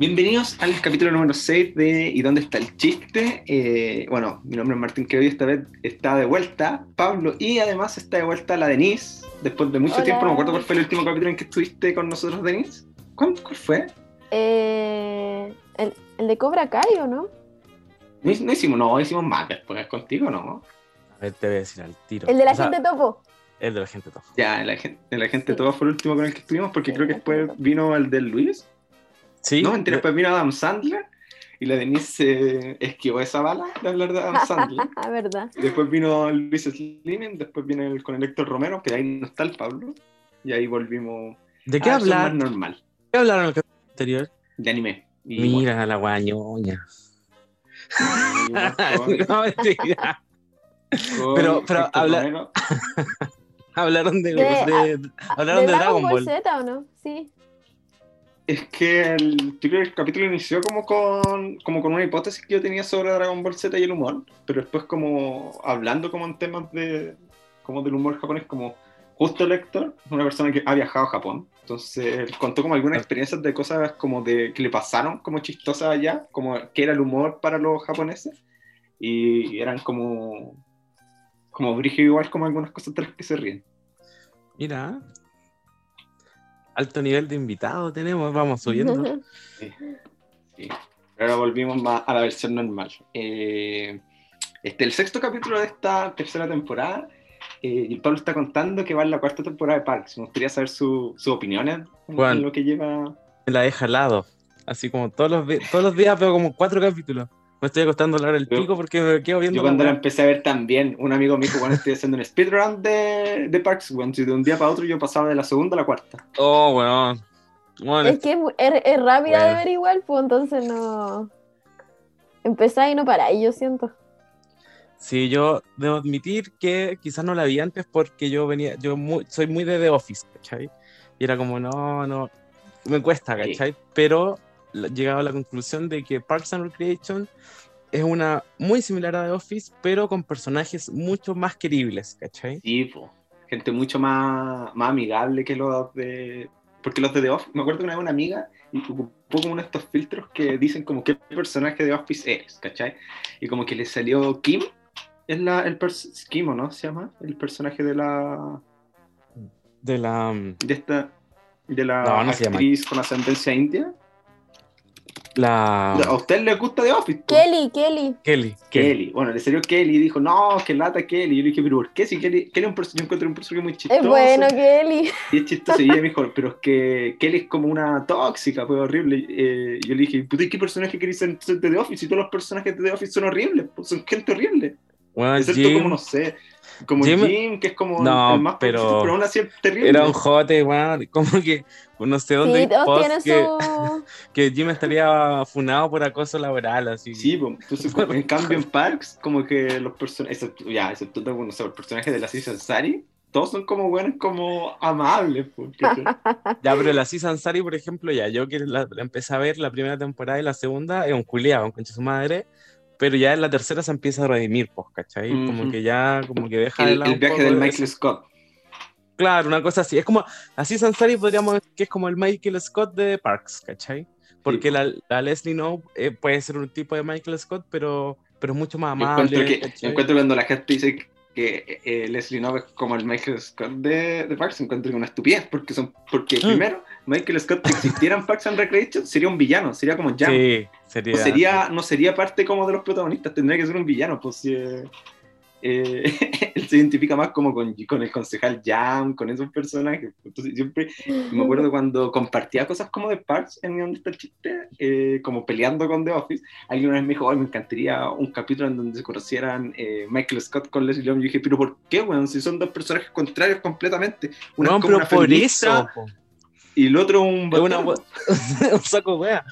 Bienvenidos al capítulo número 6 de ¿Y dónde está el chiste? Eh, bueno, mi nombre es Martín que hoy esta vez está de vuelta Pablo y además está de vuelta la Denise después de mucho Hola. tiempo. No me acuerdo cuál fue el último capítulo en que estuviste con nosotros, Denise. ¿Cuál, cuál fue? Eh, el, el de Cobra Kai, ¿o no? No, no hicimos, no, hicimos más después contigo, ¿no? A ver, te voy a decir al tiro. El de la O sea, gente topo. El de la gente top. Ya, la gente, la gente Sí. todo fue el último con el que estuvimos porque Sí, creo que después vino el del Luis. Sí. No, mentira, después vino Adam Sandler y la Denise eh, esquivó esa bala de hablar de Adam Sandler. ¿Verdad? Después vino Luis Slimen, después vino el, con el Héctor Romero, que ahí no está el Pablo. Y ahí volvimos ¿De qué hablar? normal, ¿Qué hablaron en el capítulo anterior? de anime. Y Mira la guañoña. bueno, ahí vamos no, mentira. Pero- pero habla-. Hablaron de, De- de- hablaron de, Dragon Ball. Z, ¿o no? Sí. Es que el, yo creo que el capítulo inició como con, como con una hipótesis que yo tenía sobre Dragon Ball Z y el humor, pero después como hablando como en temas de como del humor japonés, como justo el Héctor, una persona que ha viajado a Japón, entonces él contó como algunas experiencias de cosas como de que le pasaron como chistosas allá, como que era el humor para los japoneses, y eran como como brígido igual como algunas cosas de las que se ríen. Mira. Alto nivel de invitados tenemos, vamos subiendo. Sí. sí. Pero ahora volvimos más a la versión normal. Eh, este el sexto capítulo de esta tercera temporada. eh, y el Pablo está contando que va en la cuarta temporada de Parks. Me gustaría saber su- sus opiniones en, Juan. en lo que lleva. Me la deja al lado. Así como todos los, todos los días veo como cuatro capítulos. Me estoy acostando a hablar el pico porque me quedo viendo. Yo cuando la empecé a ver también, un amigo me dijo, bueno, estoy haciendo un speedrun de, de Parks. Bueno, si de un día para otro yo pasaba de la segunda a la cuarta. Oh, weón. Bueno, Es que es, es rápida de Bueno. ver igual, pues entonces no. Empezáis y no paráis, yo siento. Sí, yo debo admitir que quizás no la vi antes porque yo venía, yo mu- soy muy de The Office, ¿cachai? Y era como, no, no, me cuesta, Sí. ¿cachai? Pero llegado a la conclusión de que Parks and Recreation es una muy similar a The Office, pero con personajes mucho más queribles, ¿cachai? Sí, po. gente mucho más, más amigable que los de. Porque los de The Office, me acuerdo que una vez una amiga ocupó como uno de estos filtros que dicen como qué personaje de Office eres, ¿cachai? Y como que le salió Kim, es la, el Kim, ¿o no? Se llama el personaje de la. De la... mm, de esta. de la No, no actriz con ascendencia india. La... ¿A usted le gusta The Office? Kelly, Kelly. Kelly. Kelly. Bueno, le salió Kelly y dijo, no, que lata Kelly. Y yo le dije, pero ¿por qué? Si Kelly, Kelly es un perso- yo encuentro un personaje muy chistoso. Es bueno, Kelly. Y es chistoso. Y ella me dijo, pero es que Kelly es como una tóxica, pues horrible. Eh, yo le dije, puta, ¿y ¿qué personaje querés de The Office? Y todos los personajes de The Office son horribles, pues, son gente horrible. Bueno, Excepto Jim como, no sé, como Jim- Jim, que es como No, el más pero- poquito, pero aún así es terrible. era un jote, weón, como que no sé dónde Sí, post que, su. que Jim estaría funado por acoso laboral, así. Sí, pues, entonces, como- en cambio en Parks, como que los personajes, excepto, ya, excepto, no sé, el personaje de la Season Sari, todos son como buenos, como amables. ¿cachai? Ya, pero la Season Sari, por ejemplo, ya, yo que la, la empecé a ver la primera temporada y la segunda, es un culiado, concha su madre, pero ya en la tercera se empieza a redimir, pues, ¿cachai? Como que ya, como que deja de el, lado el viaje del de- Michael Scott. Claro, una cosa así. Es como, la Season Sari podríamos decir que es como el Michael Scott de Parks, ¿cachai? Porque Sí. la, la Leslie No eh, puede ser un tipo de Michael Scott, pero, pero es mucho más amable. encuentro, que, encuentro cuando la gente dice que eh, Leslie Knope es como el Michael Scott de, de Parks, encuentro una estupidez, porque son porque Mm. primero, Michael Scott que existiera en Parks and Recreation sería un villano, sería como Jam. Sí, sería. No sería, no sería parte como de los protagonistas, tendría que ser un villano, pues si, eh, eh, él se identifica más como con, con el concejal Jam, con esos personajes. Entonces siempre me acuerdo cuando compartía cosas como de Parks en donde está el chiste, eh, como peleando con The Office, alguien una vez me dijo, "Ay, me encantaría un capítulo en donde se conocieran eh, Michael Scott con Leslie Long. Y yo dije, pero ¿por qué, weón? Si son dos personajes contrarios completamente. Una No, es como pero una por feminista eso. po. Y el otro un una un saco wea.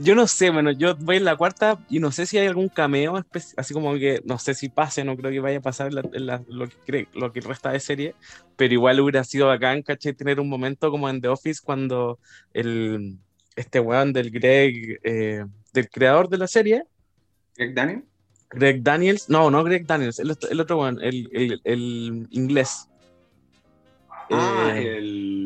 Yo no sé, bueno, yo voy en la cuarta y no sé si hay algún cameo, así como que no sé si pase, no creo que vaya a pasar en la- en la- lo, que cree- lo que resta de serie, pero igual hubiera sido bacán, caché, tener un momento como en The Office cuando el, este weón del Greg, eh, del creador de la serie, Greg Daniel. Greg Daniels, no, no Greg Daniels, el, otro- el otro weón, el, el- el inglés. Ah, Eh, el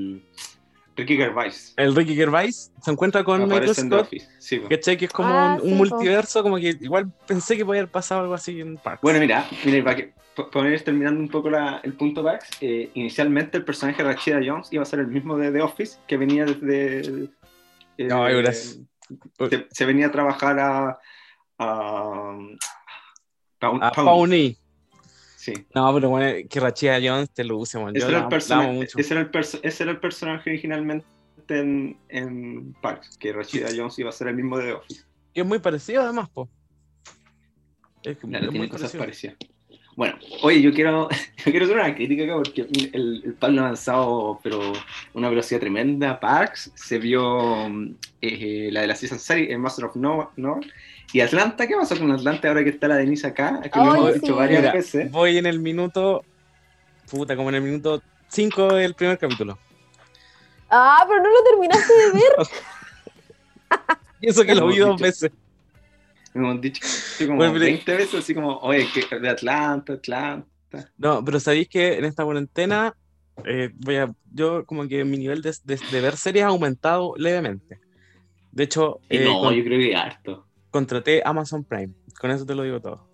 Ricky Gervais. El Ricky Gervais se encuentra con Michael Scott, Office. Sí. ¿cachai? Que es como Ah, un, un sí, po. multiverso, como que igual pensé que podía haber pasado algo así en Parks. Bueno, mira, mira, para que pa- para ir terminando un poco la- el punto Bax, eh, inicialmente el personaje de Rachida Jones iba a ser el mismo de The Office, que venía desde... eh, Ay, gracias. se, se venía a trabajar a... a a Pawnee. Sí. No, pero bueno, que Rachida Jones te lo use. Yo Ese era, el persona- mucho. ese, era el perso- ese era el personaje originalmente en, en Parks, que Rachida Jones iba a ser el mismo de The Office. Y es muy parecido además, po. Es, que Claro, es tiene muy cosas parecido. parecidas. Bueno, oye, yo quiero, yo quiero hacer una crítica acá porque el, el Pablo ha avanzado, pero una velocidad tremenda. Parks se vio mm, eh, la de la Season Series, el Master of No, no. Y Atlanta, ¿qué pasó con Atlanta ahora que está la Denise acá? Que lo Ay, hemos sí. dicho varias Mira, veces. Voy en el minuto. Puta, como en el minuto 5 del primer capítulo. Ah, pero no lo terminaste de ver. Y eso que lo vi dos dicho- veces. Hemos dicho como Bueno, pero- 20 veces, así como, oye, que de Atlanta, Atlanta. No, pero sabéis que en esta cuarentena. eh, voy a, yo, como que mi nivel de, de- de ver series ha aumentado levemente. De hecho, eh, no, con- yo creo que harto. Contraté Amazon Prime. Con eso te lo digo todo.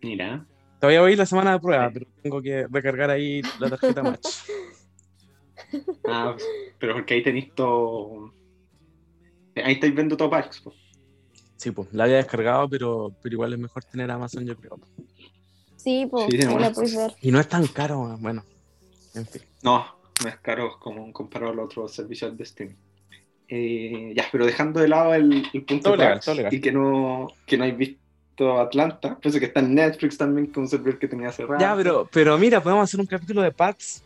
Mira. Todavía voy la semana de prueba, pero tengo que recargar ahí la tarjeta Match. Ah, pero porque ahí tenéis todo. Ahí estáis viendo todo Parks. po. Sí, pues la había descargado, pero, pero igual es mejor tener Amazon, yo creo. Sí, pues, Sí, la puedes ver. Y no es tan caro, bueno. En fin. No, no es caro como comparado a los otros servicios de streaming. Eh, ya, pero dejando de lado el, el punto Todo legal, Parks todo legal. y que no, que no hay visto Atlanta, pienso que está en Netflix también, con un servidor que tenía cerrado. Ya, pero, pero mira, podemos hacer un capítulo de Parks.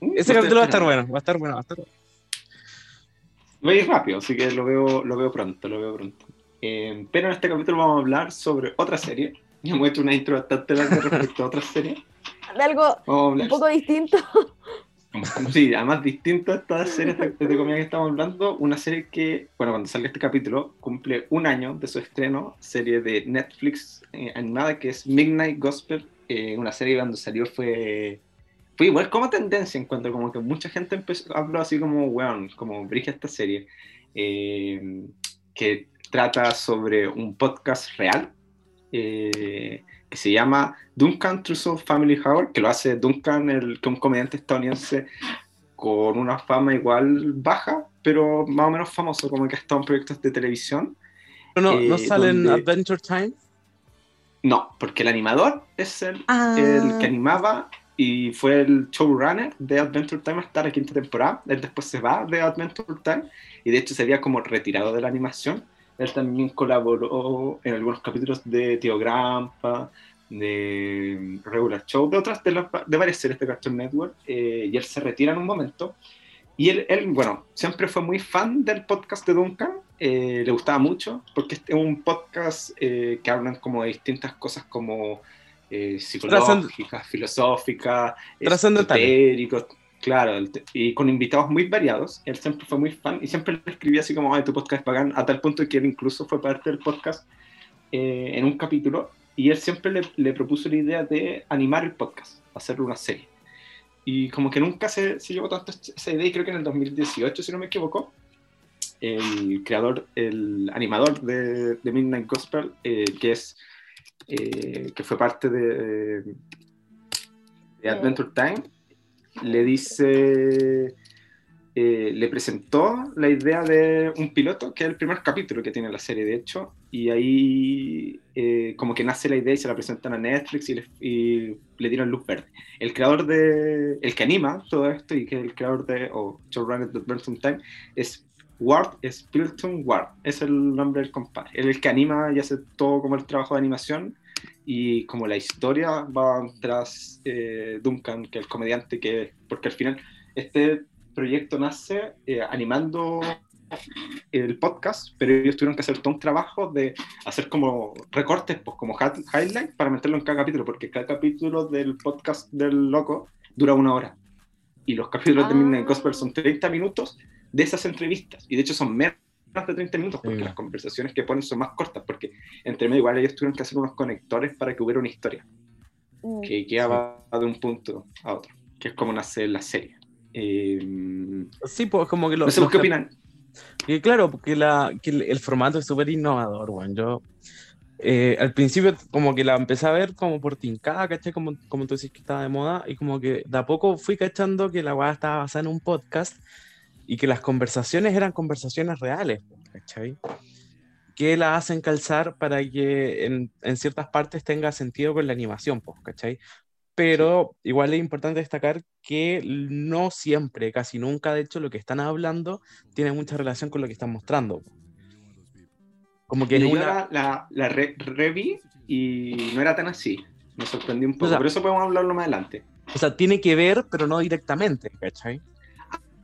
Mm, Ese lo capítulo va a estar bueno, va a estar bueno, va a estar bueno. Voy a ir rápido, así que lo veo, lo veo pronto, lo veo pronto. Eh, pero en este capítulo vamos a hablar sobre otra serie. Ya hemos hecho una intro bastante larga respecto a otra serie. De algo un poco distinto. Sí, además distinto a esta serie de comida que estamos hablando, una serie que, bueno, cuando salga este capítulo, cumple un año de su estreno, serie de Netflix eh, animada que es Midnight Gospel, eh, una serie cuando salió fue, fue igual como tendencia, encuentro como que mucha gente empezó, habló así como, weón, como brilla esta serie, eh, que trata sobre un podcast real, eh, que se llama Duncan Trussell Family Hour, que lo hace Duncan, el, que es un comediante estadounidense con una fama igual baja, pero más o menos famoso, como que ha estado en proyectos de televisión. Pero no, no Eh, sale en Adventure Time. No, porque el animador es el, Ah. el que animaba y fue el showrunner de Adventure Time hasta la quinta temporada. Él después se va de Adventure Time y de hecho se había como retirado de la animación. Él también colaboró en algunos capítulos de Tío Grampa, de Regular Show, de otras de, las- de varias series de Cartoon Network, eh, y él se retira en un momento. Y él, él, bueno, siempre fue muy fan del podcast de Duncan, eh, le gustaba mucho, porque este es un podcast eh, que hablan como de distintas cosas como eh, psicológicas, filosóficas, esotéricos, claro, y con invitados muy variados. Él siempre fue muy fan y siempre le escribía así como, ay, tu podcast es bacán, a tal punto que él incluso fue parte del podcast eh, en un capítulo y él siempre le, le propuso la idea de animar el podcast, hacerle una serie. Y como que nunca se, se llevó tanto esa idea y creo que en el 2018, si no me equivoco, el creador, el animador de, de Midnight Gospel, eh, que es eh, que fue parte de, de Adventure Time, le dice, eh, le presentó la idea de un piloto, que es el primer capítulo que tiene la serie, de hecho, y ahí eh, como que nace la idea y se la presentan a Netflix y le, dieron luz verde. El creador de, el que anima todo esto y que es el creador de, o showrunner de Adventure Time, es Ward Spilton Ward, es el nombre del compadre. Es el que anima y hace todo como el trabajo de animación y como la historia va tras eh, Duncan, que es el comediante que, porque al final este proyecto nace eh, animando el podcast, pero ellos tuvieron que hacer todo un trabajo de hacer como recortes, pues como hi- highlights para meterlo en cada capítulo, porque cada capítulo del podcast del loco dura una hora. Y los capítulos de Ah. Midnight Gospel son 30 minutos de esas entrevistas. Y de hecho son menos de 30 minutos, porque Sí. las conversaciones que ponen son más cortas, porque entre medio igual ellos tuvieron que hacer unos conectores para que hubiera una historia Mm. que quedaba de un punto a otro, que es como nace la serie. Eh, Sí, pues como que lo. no sé, ¿vos los ¿qué opinan? Y claro, porque la, que el, el formato es súper innovador, weón. Yo eh, al principio como que la empecé a ver como por tincada, ¿cachai? Como, como tú decís que estaba de moda, y como que de a poco fui cachando que la weá estaba basada en un podcast y que las conversaciones eran conversaciones reales, ¿cachai? Que la hacen calzar para que en, en ciertas partes tenga sentido con la animación, ¿cachai? Pero igual es importante destacar que no siempre, casi nunca, de hecho, lo que están hablando tiene mucha relación con lo que están mostrando. Como que Yo una... la, la, la re- reví y no era tan así. Me sorprendí un poco. O sea- pero eso podemos hablarlo más adelante. O sea, tiene que ver, pero no directamente, ¿cachai?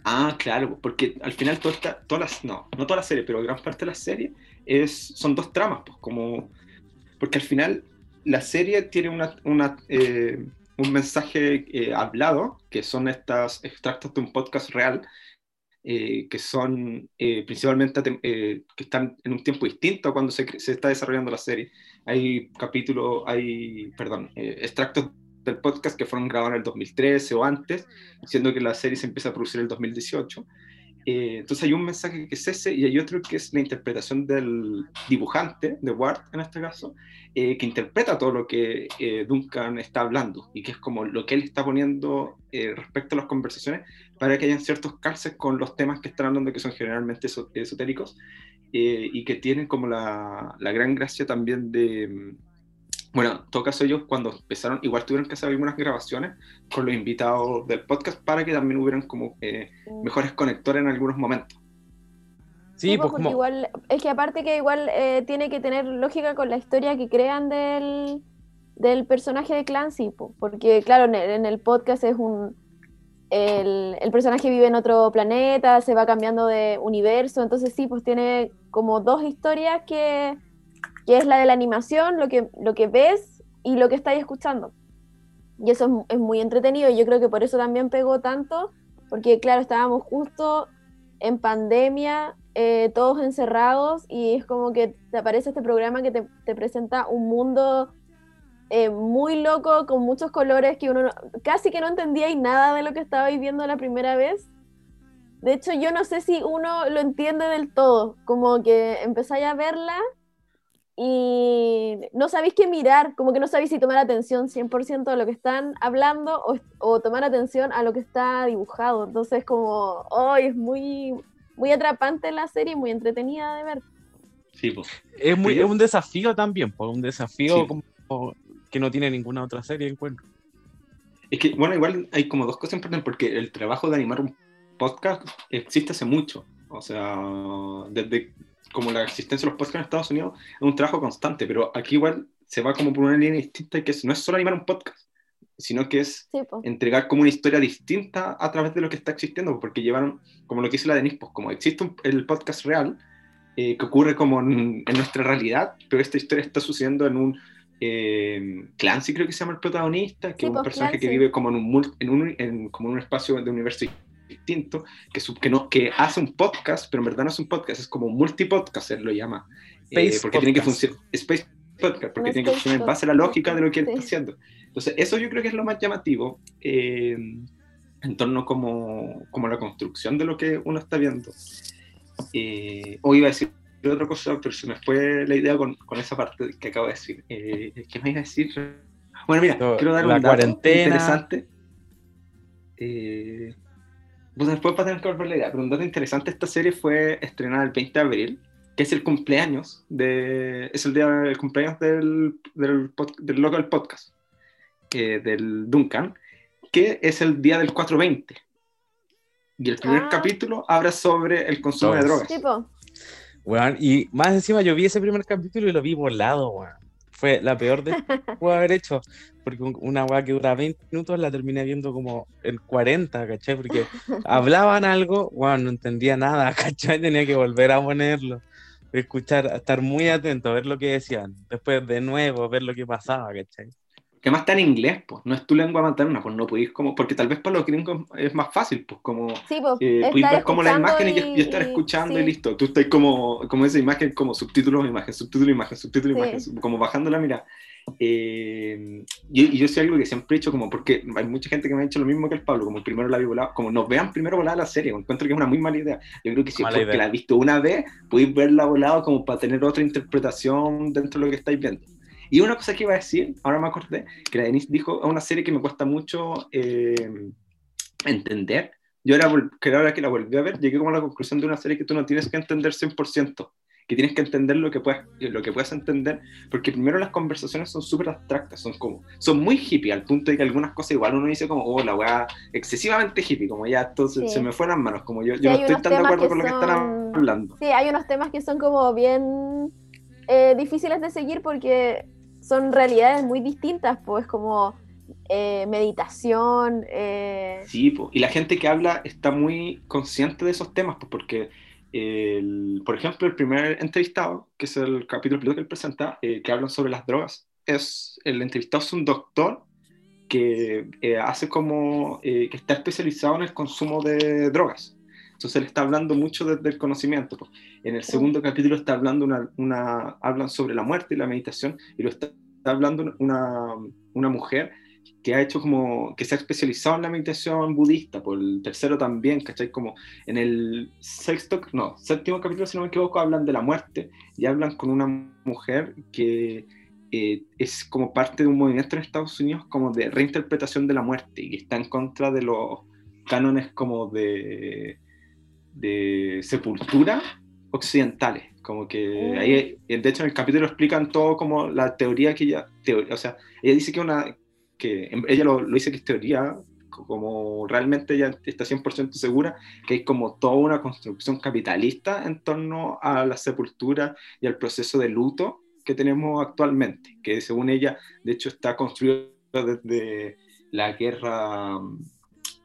Ah, claro, porque al final toda esta- todas las, no, no toda la serie, pero gran parte de la serie es, son dos tramas, pues como, porque al final la serie tiene una, una, eh, un mensaje eh, hablado, que son estos extractos de un podcast real, eh, que son eh, principalmente que están en un tiempo distinto cuando se, se está desarrollando la serie. Hay capítulos, hay, perdón, extractos del podcast que fueron grabados en el 2013 o antes, siendo que la serie se empieza a producir en el 2018. Eh, entonces hay un mensaje que es ese y hay otro que es la interpretación del dibujante, de Ward en este caso, eh, que interpreta todo lo que eh, Duncan está hablando y que es como lo que él está poniendo eh, respecto a las conversaciones para que hayan ciertos calces con los temas que están hablando que son generalmente eso- esotéricos eh, y que tienen como la, la gran gracia también de... mm, Bueno, en todo caso ellos cuando empezaron, igual tuvieron que hacer algunas grabaciones con los invitados del podcast para que también hubieran como eh, mejores conectores en algunos momentos. Sí, pues como... igual, es que aparte que igual eh, tiene que tener lógica con la historia que crean del, del personaje de Clancy, po, porque claro, en el, en el podcast es un... El, el personaje vive en otro planeta, se va cambiando de universo, entonces sí, pues tiene como dos historias que, que es la de la animación, lo que, lo que ves y lo que estáis escuchando. Y eso es, es muy entretenido y yo creo que por eso también pegó tanto, porque claro, estábamos justo en pandemia, eh, todos encerrados, y es como que te aparece este programa que te, te presenta un mundo eh, muy loco, con muchos colores, que uno no- casi que no entendía y nada de lo que estabais viendo la primera vez. De hecho, yo no sé si uno lo entiende del todo, como que empezáis a verla y no sabéis qué mirar, como que no sabéis si tomar atención 100% a lo que están hablando o, o tomar atención a lo que está dibujado. Entonces, como, hoy es muy, muy atrapante la serie, muy entretenida de ver. Sí, pues. Es, muy, es un desafío también, pues un desafío Sí. como que no tiene ninguna otra serie, encuentro. Es que, bueno, igual hay como dos cosas importantes, porque el trabajo de animar un podcast existe hace mucho. O sea, desde como la existencia de los podcasts en Estados Unidos es un trabajo constante, pero aquí igual se va como por una línea distinta que es- no es solo animar un podcast, sino que es Sí, entregar como una historia distinta a través de lo que está existiendo, porque llevaron, como lo que dice la Denise, pues como existe un- el podcast real, eh, que ocurre como en, en nuestra realidad, pero esta historia está sucediendo en un eh, Clancy, creo que se llama el protagonista, que Sí, es un pues, personaje que Clancy. vive como en un, en un, en- como en un espacio de universo distinto, que, no, que hace un podcast, pero en verdad no es un podcast, es como un multipodcast, él lo llama. Eh, Space porque tiene que podcast. funcionar. Space Podcast, porque tiene que funcionar en base a la lógica de lo que él está haciendo. Entonces, eso yo creo que es lo más llamativo eh, en torno como, como a la construcción de lo que uno está viendo. Eh, o iba a decir otra cosa, pero se me fue la idea con, con esa parte que acabo de decir. Eh, ¿Qué me iba a decir? Bueno, mira, quiero dar la un dato cuarentena. interesante. Eh, pues después va a tener que volver la idea, pero un dato interesante, esta serie fue estrenada el 20 de abril, que es el cumpleaños de, es el día del cumpleaños del, del, pod- del loco del podcast, eh, del Duncan, que es el día del 420. Y el primer Ah. capítulo habla sobre el consumo de Drogas. drogas. Sí, po. Weón, y más encima yo vi ese primer capítulo y lo vi volado, weón. Fue la peor de que puedo haber hecho, porque un- una weá que dura 20 minutos la terminé viendo como en 40, ¿cachai? Porque hablaban algo, weón, no entendía nada, ¿cachai? Tenía que volver a ponerlo, escuchar, estar muy atento, a ver lo que decían, después de nuevo ver lo que pasaba, ¿cachai? Que más está en inglés, pues, no es tu lengua materna, pues no podéis como, porque tal vez para los gringos es más fácil, pues como Sí, po. eh, podéis ver como la imagen y, y estar escuchando y sí. listo. Tú estás como, como esa imagen, como subtítulos, imagen, subtítulo, imagen, subtítulo, Sí. imagen, como bajando la mirada. eh, yo, y yo sé algo que siempre he dicho, como porque hay mucha gente que me ha dicho lo mismo que el Pablo, como primero la vi volada, como nos vean primero volada la serie, encuentro que es una muy mala idea. Yo creo que si es porque la has visto una vez, podéis verla volada como para tener otra interpretación dentro de lo que estáis viendo. Y una cosa que iba a decir, ahora me acordé, que la Denise dijo, es una serie que me cuesta mucho eh, entender. Yo ahora, que ahora que la volví a ver, llegué como a la conclusión de una serie que tú no tienes que entender 100% que tienes que entender lo que puedes, lo que puedes entender, porque primero las conversaciones son súper abstractas, son como, son muy hippie, al punto de que algunas cosas igual uno dice como, oh, la weá, excesivamente hippie, como ya entonces se me fueron las manos, como yo, yo no estoy tan de acuerdo con lo que están hablando. Sí, hay unos temas que son como bien eh, difíciles de seguir porque son realidades muy distintas, pues como eh, meditación. Eh... Sí, y la gente que habla está muy consciente de esos temas, pues porque el, por ejemplo, el primer entrevistado, que es el capítulo piloto que él presenta, eh, que habla sobre las drogas, es el entrevistado es un doctor que eh, hace como que está especializado en el consumo de drogas. Entonces él está hablando mucho desde el conocimiento. Pues. En el segundo capítulo está hablando una, una, hablan sobre la muerte y la meditación y lo está, está hablando una, una mujer que ha hecho como, que se ha especializado en la meditación budista, por el tercero también, ¿cachai? Como en el sexto, no, séptimo capítulo, si no me equivoco, hablan de la muerte y hablan con una mujer que eh, es como parte de un movimiento en Estados Unidos como de reinterpretación de la muerte y que está en contra de los cánones como de, de sepultura occidentales. Como que ahí, de hecho en el capítulo explican todo como la teoría que ella, o sea, ella dice que una, que ella lo, lo, dice que es teoría, como realmente ella está 100% segura que hay como toda una construcción capitalista en torno a la sepultura y al proceso de luto que tenemos actualmente, que según ella, de hecho, está construido desde la guerra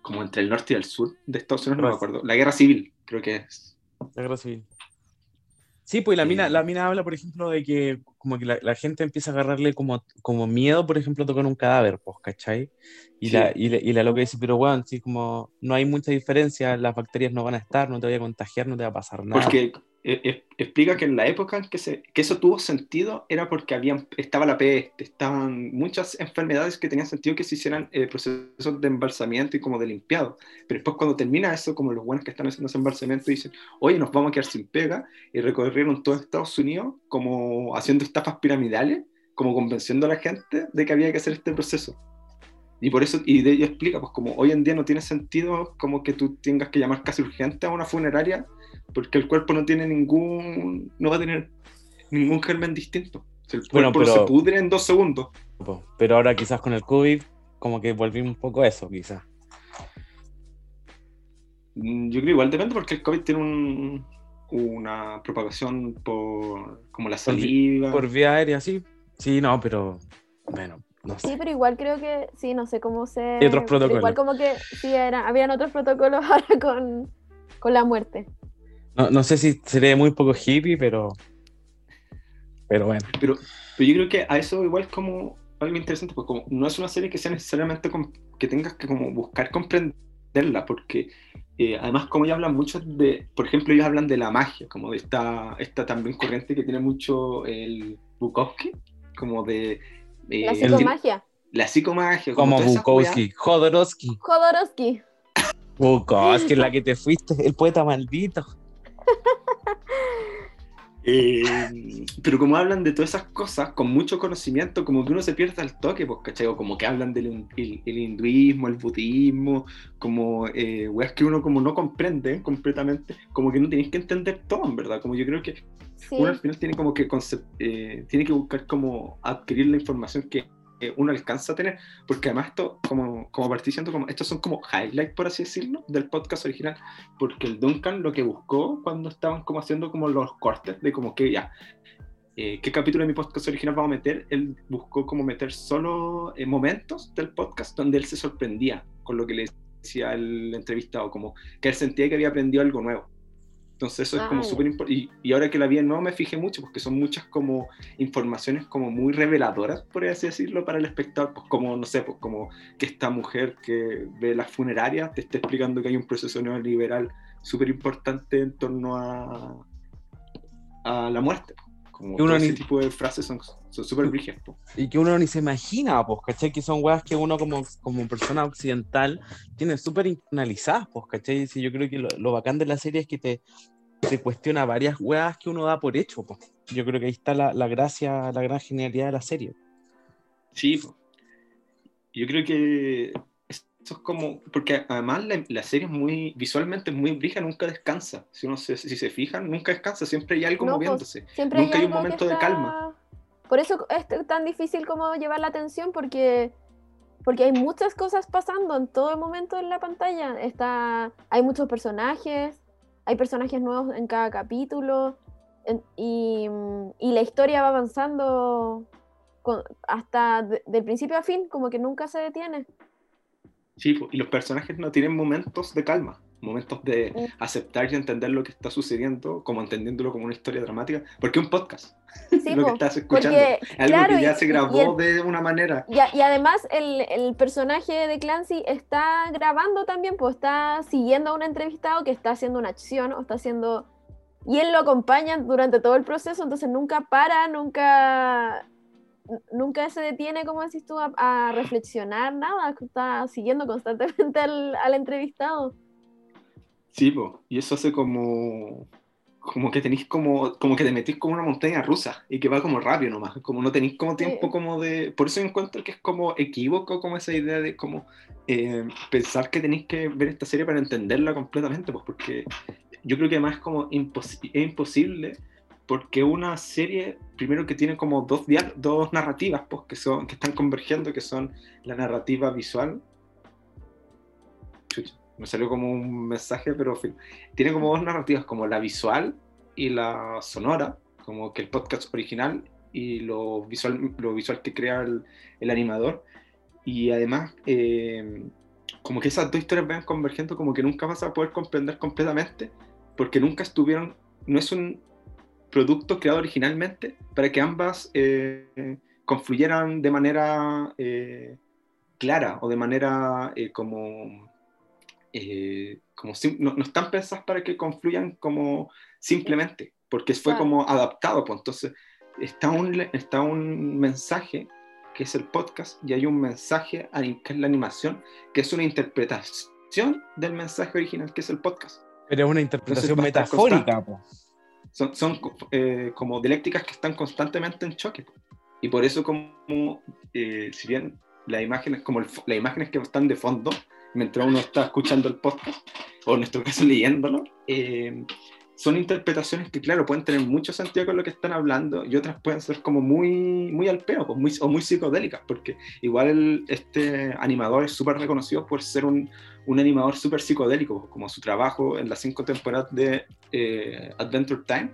como entre el norte y el sur de Estados Unidos, no me acuerdo, la guerra civil, creo que es. La guerra civil. Sí, pues la mina, la mina habla, por ejemplo, de que como que la, gente empieza a agarrarle como, como miedo, por ejemplo, a tocar un cadáver, pues, ¿cachai? Y, la, y, la, y la loca dice, pero bueno, sí, como no hay mucha diferencia, las bacterias no van a estar, no te voy a contagiar, no te va a pasar nada. Porque eh, eh, explica que en la época en que, eso tuvo sentido era porque había, estaba la peste, estaban muchas enfermedades que tenían sentido que se hicieran eh, procesos de embalsamiento y como de limpiado. Pero después cuando termina eso, como los buenos que están haciendo ese embalsamiento dicen, oye, nos vamos a quedar sin pega, y recorrieron todo Estados Unidos como haciendo estafas piramidales, como convenciendo a la gente de que había que hacer este proceso. Y por eso, y de ella explica, pues como hoy en día no tiene sentido como que tú tengas que llamar casi urgente a una funeraria porque el cuerpo no tiene ningún, no va a tener ningún germen distinto. El cuerpo se pudre en dos segundos. Pero ahora quizás con el COVID, como que volvimos un poco a eso, quizás. Mm, yo creo igual depende porque el COVID tiene un, una propagación por como la saliva. Por, vía aérea, sí. Sí, no, pero bueno, no sé. Sí, pero igual creo que, sí, no sé cómo se... Y otros protocolos. Igual como que sí, era, habían otros protocolos ahora con, con la muerte. No, no sé si sería muy poco hippie, pero. Pero bueno. Pero, pero yo creo que a eso igual es como algo interesante, porque como no es una serie que sea necesariamente que tengas que como buscar comprenderla, porque eh, además como ya hablan mucho de, por ejemplo, ellos hablan de la magia, como de esta, esta también corriente que tiene mucho el Bukowski, como de... Eh, la psicomagia. la psicomagia. Como, como Bukowski, Jodorowsky. Jodorowsky. Bukowski, la que te fuiste, el poeta maldito. Eh, pero como hablan de todas esas cosas con mucho conocimiento, como que uno se pierde el toque, pues, ¿cachai? como que hablan del el, hinduismo, el budismo, como eh, weas que uno como no comprende completamente, como que no tenéis que entender todo, en verdad. Como yo creo que uno al final tiene como que eh, tiene que buscar como adquirir la información que uno alcanza a tener, porque además esto, como, como partí diciendo, como, estos son como highlights, por así decirlo, del podcast original, porque el Duncan lo que buscó cuando estaban como haciendo como los cortes, de como que ya, eh, ¿qué capítulo de mi podcast original vamos a meter? Él buscó como meter solo eh, momentos del podcast donde él se sorprendía con lo que le decía el entrevistado, como que él sentía que había aprendido algo nuevo. Entonces eso es como súper importante. Y, ahora que la vi no me fijé mucho, porque son muchas como informaciones como muy reveladoras, por así decirlo, para el espectador. Pues como, no sé, pues como que esta mujer que ve las funerarias te está explicando que hay un proceso neoliberal súper importante en torno a, a la muerte. Como ese tipo de frases son son súper brígidas. Y que uno ni se imagina, pues, ¿cachai? Que son weas que uno como, como persona occidental tiene súper internalizadas, pues, ¿cachai? Sí, yo creo que lo, lo bacán de la serie es que te, te cuestiona varias weas que uno da por hecho, pues. Yo creo que ahí está la, la gracia, la gran genialidad de la serie. Sí, po. yo creo que eso es como, porque además la, la serie es muy, visualmente es muy brija, nunca descansa. Si uno se, si se fijan, nunca descansa, siempre hay algo No, pues, moviéndose. Siempre Nunca hay un momento de calma. Por eso es tan difícil como llevar la atención porque, porque hay muchas cosas pasando en todo momento en la pantalla. Está, hay muchos personajes, hay personajes nuevos en cada capítulo y, y la historia va avanzando hasta de- del principio a fin, como que nunca se detiene. Sí, y los personajes no tienen momentos de calma, momentos de aceptar y entender lo que está sucediendo, como entendiéndolo como una historia dramática, porque un podcast, Sí, lo que estás escuchando. porque, Es algo claro, que ya y- se grabó el- de una manera. Y, además el, el personaje de Clancy está grabando también, pues está siguiendo a un entrevistado que está haciendo una acción o está haciendo... Y él lo acompaña durante todo el proceso, entonces nunca para, nunca, nunca se detiene, como decís tú, a, a reflexionar, nada, está siguiendo constantemente al, al entrevistado. Sí, po, y eso hace como, como que tenéis como, como que te metís como una montaña rusa y que va como rápido nomás, como no tenéis como tiempo como de... Por eso encuentro que es como equívoco como esa idea de como eh, pensar que tenéis que ver esta serie para entenderla completamente, pues porque yo creo que además es como es imposible porque una serie, primero que tiene como dos, dos narrativas pues, que, son, que están convergiendo, que son la narrativa visual. Chucha, me salió como un mensaje, pero tiene como dos narrativas, como la visual y la sonora, como que el podcast original y lo visual, lo visual que crea el, el animador. Y además, eh, como que esas dos historias vayan convergiendo, como que nunca vas a poder comprender completamente, porque nunca estuvieron, no es un producto creado originalmente para que ambas eh, confluyeran de manera eh, clara o de manera como, eh, como no, no están pensadas para que confluyan como simplemente, porque fue Claro. como adaptado, pues entonces está un, está un mensaje que es el podcast y hay un mensaje que es la animación, que es una interpretación del mensaje original que es el podcast. Pero es una interpretación estar metafórica. Son, son eh, como dialécticas que están constantemente en choque. Y por eso como, eh, si bien las imágenes, como el las imágenes que están de fondo, mientras uno está escuchando el podcast, o en nuestro caso leyéndolo, eh, son interpretaciones que, claro, pueden tener mucho sentido con lo que están hablando y otras pueden ser como muy, muy al peo, pues, muy, o muy psicodélicas, porque igual el- este animador es súper reconocido por ser un, un animador súper psicodélico, pues, como su trabajo en las cinco temporadas de eh, Adventure Time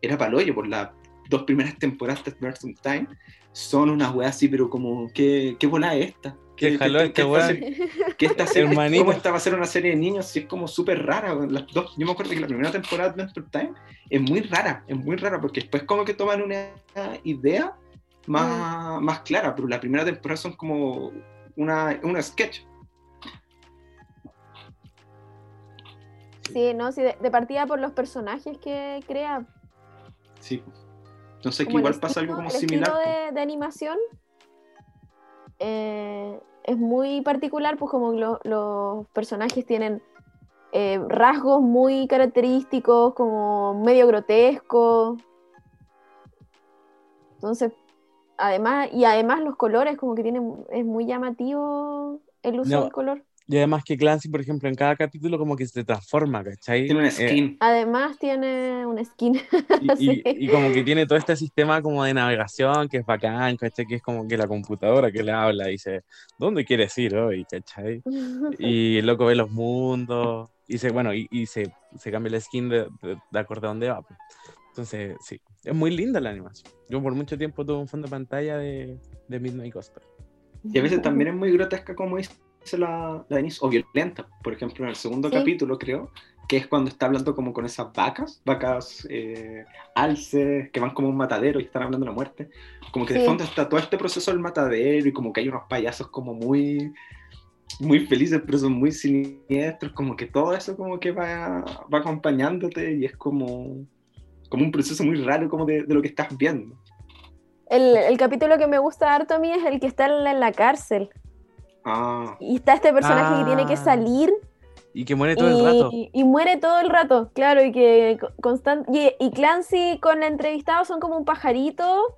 era paloyo, por las dos primeras temporadas de Adventure Time son unas weas así, pero como, ¿qué, qué bola es esta? ¿Qué jaló este esta serie- ¿Qué esta serie? Hermanito. ¿Cómo esta va a ser una serie de niños si es como súper rara? Las dos, yo me acuerdo que la primera temporada de Adventure Time es muy rara, es muy rara, porque después como que toman una idea más, más clara, pero la primera temporada son como una, una sketch. Sí, no, sí, de, de partida por los personajes que crea. Sí. Entonces el igual pasa algo como el similar. estilo pues. de, de animación eh, es muy particular, pues como lo- los personajes tienen eh, rasgos muy característicos, como medio grotescos. Entonces, además, y además los colores, como que tienen, es muy llamativo el uso No. del color. Y además que Clancy, por ejemplo, en cada capítulo como que se transforma, ¿cachai? Tiene una Eh, skin. Además tiene una skin. y, y- Sí. y como que tiene todo este sistema como de navegación que es bacán, ¿cachai? Que es como que la computadora que le habla dice, ¿dónde quieres ir hoy? ¿cachai? Y el loco ve los mundos y se, bueno, y, y se, se cambia el skin de, de, de acorde a dónde va. pues. Entonces, sí, es muy linda la animación. Yo por mucho tiempo tuve un fondo de pantalla de, de Midnight Gospel. Y a veces también es muy grotesca, como dice la, la Denise, o violenta. Por ejemplo, en el segundo Sí. capítulo, creo, que es cuando está hablando como con esas vacas, vacas eh, alces, que van como un matadero y están hablando de la muerte. Como que de Sí. fondo está todo este proceso del matadero y como que hay unos payasos como muy muy felices, pero son muy siniestros, como que todo eso como que va, va acompañándote y es como, como un proceso muy raro como de, de lo que estás viendo. El, el capítulo que me gusta harto a mí es el que está en la, en la cárcel. Ah, Y está este personaje que tiene que Ah. salir Y que muere todo el rato. y, y muere todo el rato, claro, y que constant y, y Clancy con el entrevistado son como un pajarito,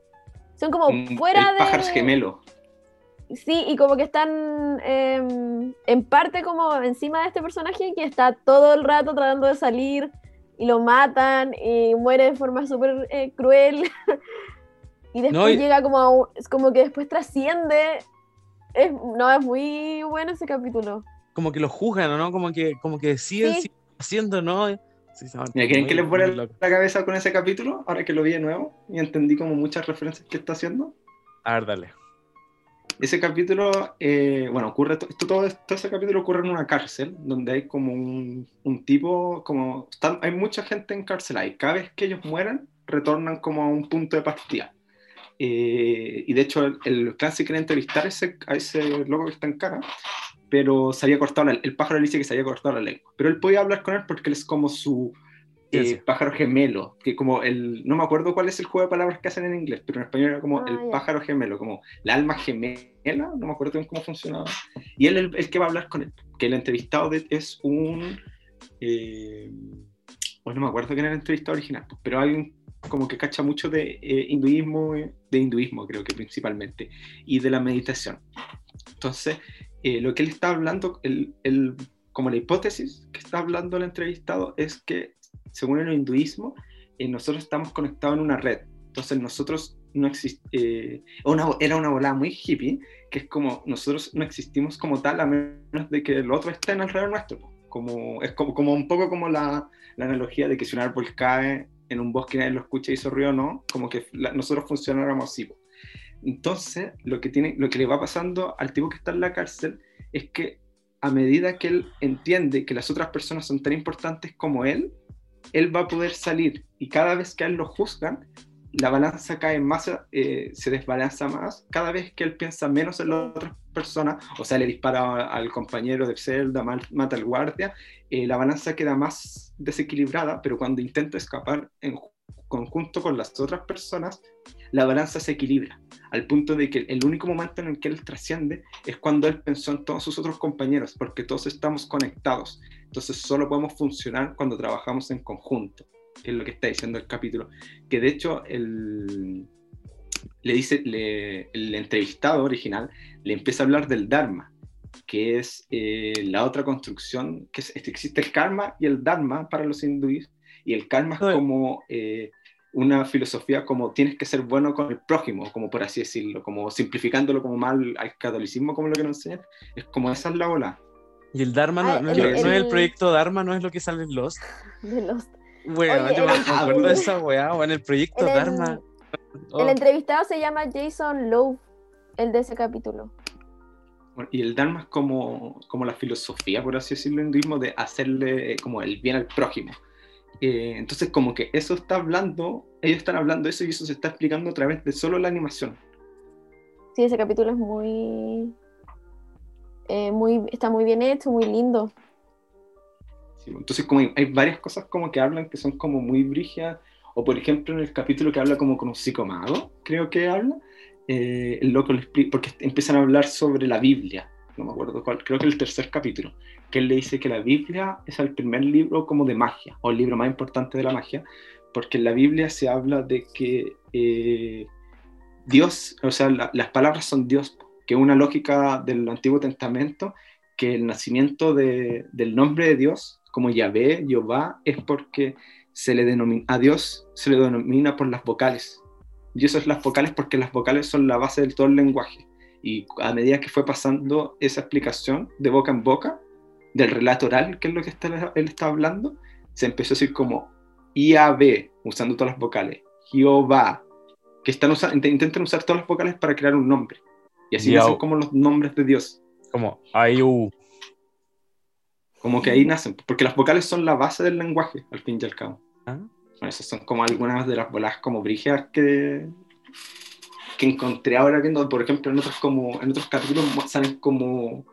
son como un- fuera el de... pájaro gemelo. Sí, y como que están em, en parte como encima de este personaje que está todo el rato tratando de salir y lo matan y muere de forma súper eh, cruel. y después No, y- llega como a un- es como que después trasciende. Es, no, es muy bueno ese capítulo. Como que lo juzgan, ¿o ¿no? Como que, como que siguen Sí. haciendo, ¿no? Sí, Mira, ¿quieren que les vuele la cabeza con ese capítulo? Ahora que lo vi de nuevo y entendí como muchas referencias que está haciendo. A ver, dale. Ese capítulo, eh, bueno, ocurre, to- esto, todo, todo ese capítulo ocurre en una cárcel, donde hay como un, un tipo, como, están, hay mucha gente encarcelada y cada vez que ellos mueren, retornan como a un punto de partida. Eh, y de hecho, el, el Clancy quería entrevistar a ese, a ese loco que está en cara, pero se había cortado, la- el pájaro le dice que se había cortado la lengua. Pero él podía hablar con él porque él es como su eh, Ciencia. pájaro gemelo, que como el, no me acuerdo cuál es el juego de palabras que hacen en inglés, pero en español era como Ah, el ya. pájaro gemelo, como la alma gemela, no me acuerdo bien cómo funcionaba. Y él es el, el que va a hablar con él, que el entrevistado de- es un, eh, pues no me acuerdo quién era el entrevistado original, pero alguien como que cacha mucho de eh, hinduismo, eh, de hinduismo creo que principalmente, y de la meditación. Entonces, eh, lo que él está hablando, el, el- como la hipótesis que está hablando el entrevistado es que, según el hinduismo, eh, nosotros estamos conectados en una red. Entonces, nosotros no existimos, era una volada muy hippie, que es como nosotros no existimos como tal a menos de que el otro esté en alrededor nuestro. Como, es como, como un poco como la, la analogía de que si un árbol cae en un bosque nadie lo escucha y hizo ruido no, como que la- nosotros funcionáramos así. Entonces, lo que, tiene, lo que le va pasando al tipo que está en la cárcel es que a medida que él entiende que las otras personas son tan importantes como él, él va a poder salir y cada vez que a él lo juzgan, la balanza cae más, eh, se desbalanza más cada vez que él piensa menos en las otras personas, o sea, le dispara al compañero de celda, mata al guardia, eh, la balanza queda más desequilibrada, pero cuando intenta escapar en ju- conjunto con las otras personas, la balanza se equilibra, al punto de que el único momento en el que él trasciende es cuando él pensó en todos sus otros compañeros, porque todos estamos conectados, entonces solo podemos funcionar cuando trabajamos en conjunto, es lo que está diciendo el capítulo, que de hecho el, le dice, le- el entrevistado original le empieza a hablar del Dharma, que es eh, la otra construcción, que es- existe el karma y el Dharma para los hindúes, y el karma es como eh, una filosofía como tienes que ser bueno con el prójimo, como por así decirlo, como simplificándolo como mal al catolicismo, como lo que nos enseñan, es como esa es la bola. Y el Dharma no, Ah, no es, el- no es el el- proyecto Dharma, no es lo que sale en Lost. De los, Bueno, Oye, yo me acuerdo de esa weá, o en el proyecto el, Dharma. Oh, el entrevistado se llama Jason Lowe, el de ese capítulo. Bueno, Y el Dharma es como, como la filosofía, por así decirlo, en hinduismo, de hacerle eh, como el bien al prójimo. Eh, entonces, como que eso está hablando, ellos están hablando de eso y eso se está explicando a través de solo la animación. Sí, ese capítulo es muy, eh, muy, está muy bien hecho, muy lindo. Entonces, como hay, hay varias cosas como que hablan que son como muy brígidas, o por ejemplo en el capítulo que habla como con un psicomago, creo que habla, eh, el loco le explica, porque empiezan a hablar sobre la Biblia, no me acuerdo cuál, creo que el tercer capítulo, que él le dice que la Biblia es el primer libro como de magia, o el libro más importante de la magia, porque en la Biblia se habla de que eh, Dios, o sea, la- las palabras son Dios, que es una lógica del Antiguo Testamento, que el nacimiento de- del nombre de Dios, como Yahvé, Jehová, es porque se le denomina, a Dios se le denomina por las vocales. Y eso es las vocales porque las vocales son la base de todo el lenguaje. Y a medida que fue pasando esa explicación de boca en boca, del relato oral, que es lo que está- él está hablando, se empezó a decir como IAB, usando todas las vocales, Jehová, que están usa- int- intentan usar todas las vocales para crear un nombre. Y así nacen como los nombres de Dios. Como Ayu. Como que ahí nacen, porque las vocales son la base del lenguaje, al fin y al cabo. ¿Ah? Bueno, esas son como algunas de las bolas como brígidas que, que encontré ahora viendo, por ejemplo, en otros, como, en otros capítulos salen como,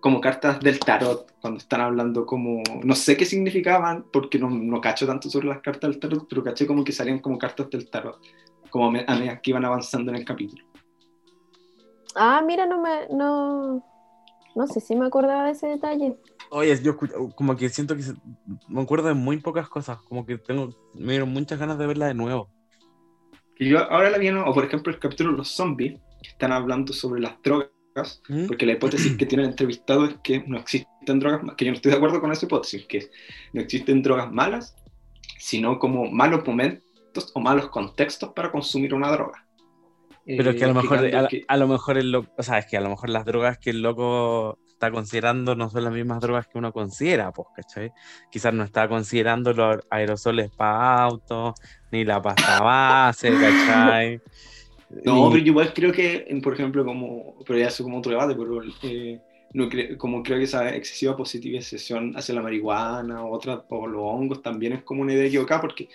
como cartas del tarot, cuando están hablando como, no sé qué significaban, porque no, no cacho tanto sobre las cartas del tarot, pero caché como que salían como cartas del tarot, como a medida que iban avanzando en el capítulo. Ah, mira, no me, no, no sé si me acordaba de ese detalle. Oye, yo como que siento que se- me acuerdo de muy pocas cosas, como que tengo, me dieron muchas ganas de verla de nuevo. Que yo ahora la vi, ¿no? o por ejemplo el capítulo de los zombies, que están hablando sobre las drogas, ¿Mm? porque la hipótesis que tiene el entrevistado es que no existen drogas, que yo no estoy de acuerdo con esa hipótesis, que no existen drogas malas, sino como malos momentos o malos contextos para consumir una droga. Pero es que a lo Eh, mejor, explicando a, que- a lo mejor el loco, o sea, es que a lo mejor las drogas que el loco está considerando no son las mismas drogas que uno considera, pues, ¿cachai? Quizás no está considerando los aerosoles para autos, ni la pasta base, ¿cachai? No, Ni- pero yo igual creo que, por ejemplo, como, pero ya eso como otro debate, pero eh, no cre- como creo que esa excesiva positivización hacia la marihuana o, otra, o los hongos también es como una idea equivocada porque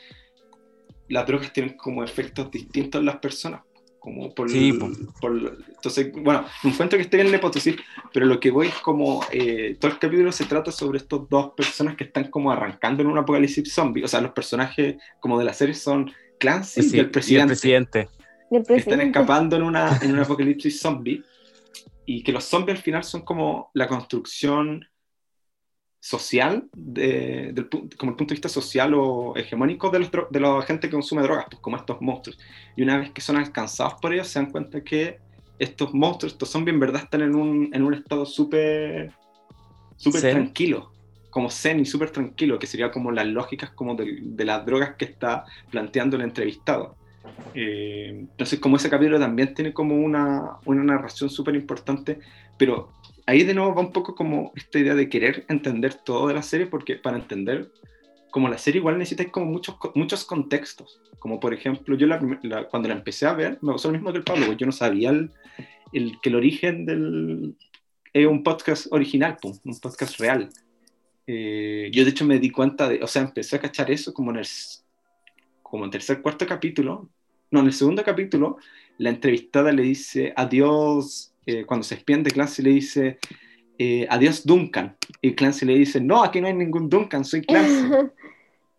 las drogas tienen como efectos distintos en las personas. Como por, Sí, po. por- entonces, bueno, no encuentro que esté bien la hipótesis, pero lo que voy es como, eh, todo el capítulo se trata sobre estos dos personas que están como arrancando en un apocalipsis zombie, o sea, los personajes como de la serie son Clancy sí, y el presidente presidente. Del que están presidente. escapando en, una, en un apocalipsis zombie y que los zombies al final son como la construcción social, de, del, como el punto de vista social o hegemónico de los, de la gente que consume drogas, pues como estos monstruos. Y una vez que son alcanzados por ellos, se dan cuenta que estos monstruos, estos zombies en verdad están en un, en un estado súper súper tranquilo, como zen y súper tranquilo, que sería como las lógicas como de, de las drogas que está planteando el entrevistado. Eh, entonces, como ese capítulo también tiene como una, una narración súper importante, pero ahí de nuevo va un poco como esta idea de querer entender todo de la serie, porque para entender como la serie igual necesitas como muchos, muchos contextos, como por ejemplo, yo la la- cuando la empecé a ver, me pasó lo mismo que el Pablo, yo no sabía el, el- que el origen del... Es un podcast original, pum, un podcast real. Eh, yo de hecho me di cuenta de, o sea, empecé a cachar eso como en el como en tercer, cuarto capítulo, no, en el segundo capítulo, la entrevistada le dice adiós, eh, cuando se despiden de Clancy le dice eh, adiós Duncan, y Clancy le dice, no, aquí no hay ningún Duncan, soy Clancy,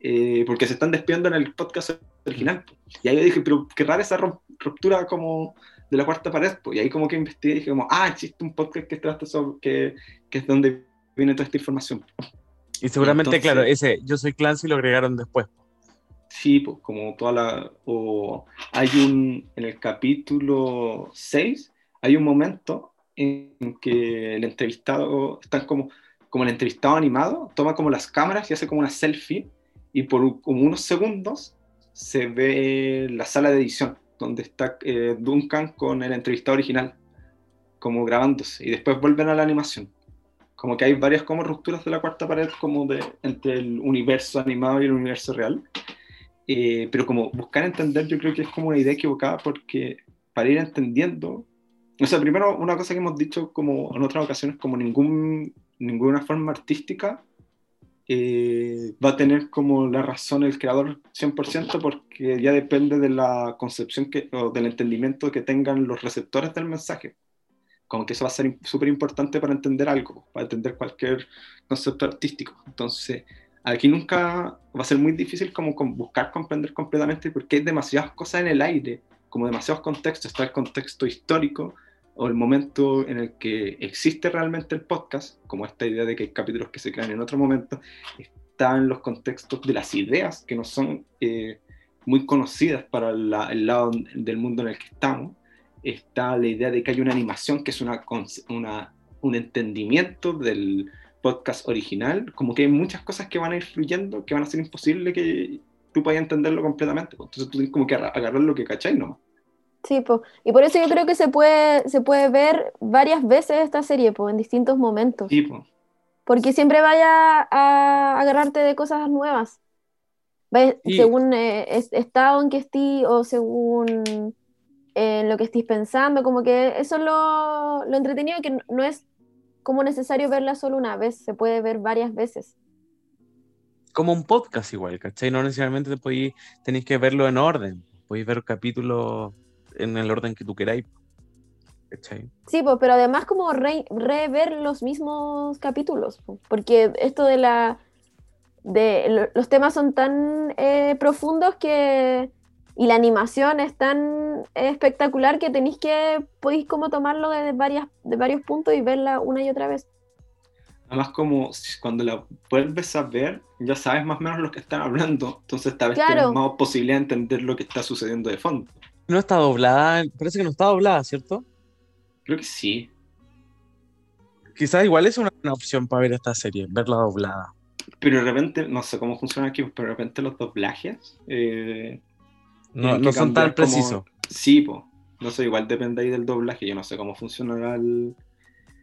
Eh, porque se están despidiendo en el podcast original. Y ahí yo dije, pero qué rara esa ruptura como de la cuarta pared, pues. y ahí como que investigué y dije como, ah, existe un podcast que trata sobre, que, que es donde viene toda esta información. Y seguramente, Entonces- claro, ese Yo soy Clancy lo agregaron después. Sí, pues como toda la... O hay un... En el capítulo 6 hay un momento en que el entrevistado, están como, como el entrevistado animado, toma como las cámaras y hace como una selfie y por como unos segundos se ve la sala de edición donde está eh, Duncan con el entrevistado original como grabándose y después vuelven a la animación. Como que hay varias como rupturas de la cuarta pared como de entre el universo animado y el universo real. Eh, pero como buscar entender yo creo que es como una idea equivocada porque para ir entendiendo, o sea, primero una cosa que hemos dicho como en otras ocasiones, como ningún, ninguna forma artística eh, va a tener como la razón el creador 100% porque ya depende de la concepción que, o del entendimiento que tengan los receptores del mensaje. Como que eso va a ser súper importante para entender algo, para entender cualquier concepto artístico. Entonces, aquí nunca va a ser muy difícil como buscar comprender completamente porque hay demasiadas cosas en el aire, como demasiados contextos. Está el contexto histórico o el momento en el que existe realmente el podcast, como esta idea de que hay capítulos que se crean en otro momento. Están los contextos de las ideas que no son eh, muy conocidas para la- el lado del mundo en el que estamos. Está la idea de que hay una animación que es una, una, un entendimiento del podcast original, como que hay muchas cosas que van a ir fluyendo, que van a ser imposible que tú puedas entenderlo completamente. Entonces tú tienes como que agarrar lo que cacháis, ¿no? Sí, po. y por eso yo creo que se puede, se puede ver varias veces esta serie, po, en distintos momentos. Sí, pues. Porque siempre vaya a agarrarte de cosas nuevas. Vaya- Y- Según eh, es- estado en que estés o según eh, lo que estés pensando, como que eso es lo, lo entretenido, que no- no es como necesario verla solo una vez, se puede ver varias veces. Como un podcast igual, ¿cachai? No necesariamente te podéis, tenéis que verlo en orden. Podéis ver capítulos en el orden que tú queráis. ¿Cachai? Sí, pues, pero además como re- rever los mismos capítulos, po, porque esto de la... De, lo- los temas son tan eh, profundos que y la animación es tan espectacular que tenéis que, podéis como tomarlo de, varias, de varios puntos y verla una y otra vez. Además, como cuando la vuelves a ver, ya sabes más o menos lo que están hablando. Entonces, esta vez Claro. tienes más posibilidad de entender lo que está sucediendo de fondo. No está doblada, parece que no está doblada, ¿cierto? Creo que sí. Quizás igual es una opción para ver esta serie, verla doblada. Pero de repente, no sé cómo funciona aquí, pero de repente los doblajes. eh, No, no son tan como- precisos. Sí, pues. No sé, igual depende ahí del doblaje. Yo no sé cómo funcionará el.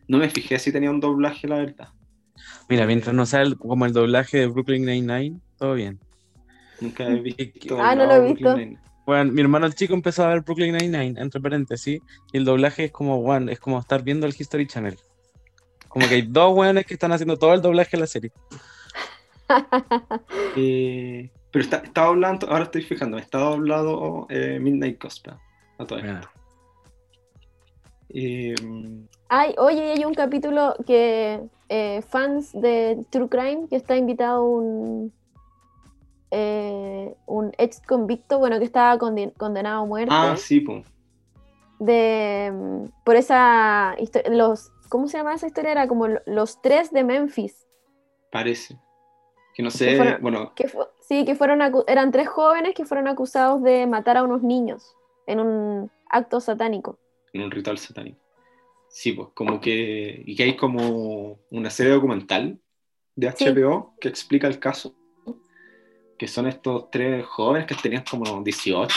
No me fijé si tenía un doblaje, la verdad. Mira, mientras no sea el- como el doblaje de Brooklyn Nine-Nine, todo bien. Nunca he visto. Ah, no lo he visto. Brooklyn Nine-Nine. Bueno, mi hermano el chico empezó a ver Brooklyn Nine-Nine, entre paréntesis, y el doblaje es como, bueno, es como estar viendo el History Channel. Como que hay dos weones que están haciendo todo el doblaje de la serie. Eh, pero está, estaba hablando, ahora estoy fijando, estaba hablado eh, Midnight Gospel. A todo esto. Eh, Ay, oye, hay un capítulo que eh, fans de True Crime, que está invitado un, eh, un ex convicto, bueno, que estaba conden- condenado a muerte, ah, sí, pues. de, mm, por esa historia, los, ¿cómo se llama esa historia? Era como lo- los tres de Memphis, Parece. Que no Que sé, fueron- bueno, que fu- sí, que fueron, eran tres jóvenes que fueron acusados de matar a unos niños en un acto satánico. en un ritual satánico. Sí, pues como que. Y que hay como una serie documental de Sí. HBO que explica el caso. Que son estos tres jóvenes que tenían como 18.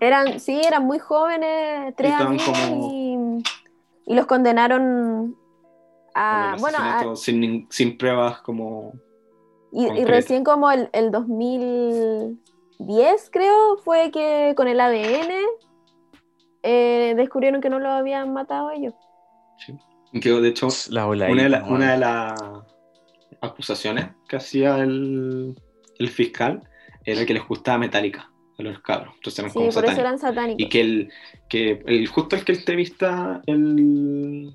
Eran, sí, eran muy jóvenes, tres estaban años como- y, y los condenaron con a, bueno, a- sin, sin pruebas como. y, y recién como el, el 2010 creo fue que con el ADN eh, descubrieron que no lo habían matado ellos. sí. Que de hecho, La una de, la- una de las acusaciones que hacía el, el fiscal era que les gustaba Metallica a los cabros. Entonces eran Sí, como por eso satánicos. eran satánicos. Y que el, que el justo el que entrevista el,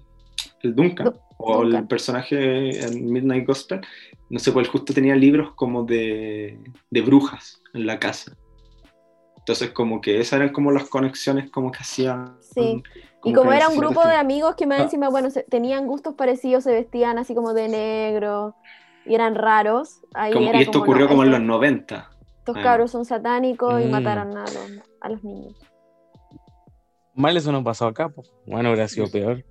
el Duncan, Du- o el personaje en Midnight Gospel, no sé, pues él justo tenía libros como de, de brujas en la casa. Entonces como que esas eran como las conexiones como que hacían. Sí. Y como era un grupo de amigos que más Ah. encima, bueno, se- tenían gustos parecidos, se vestían así como de negro y eran raros. Ahí como- era y esto como, ocurrió no, como en los estos- 90. Estos Ah. cabros son satánicos y Mm. mataron a los, a los niños. Mal eso no pasó acá, pues. Bueno, hubiera sido peor.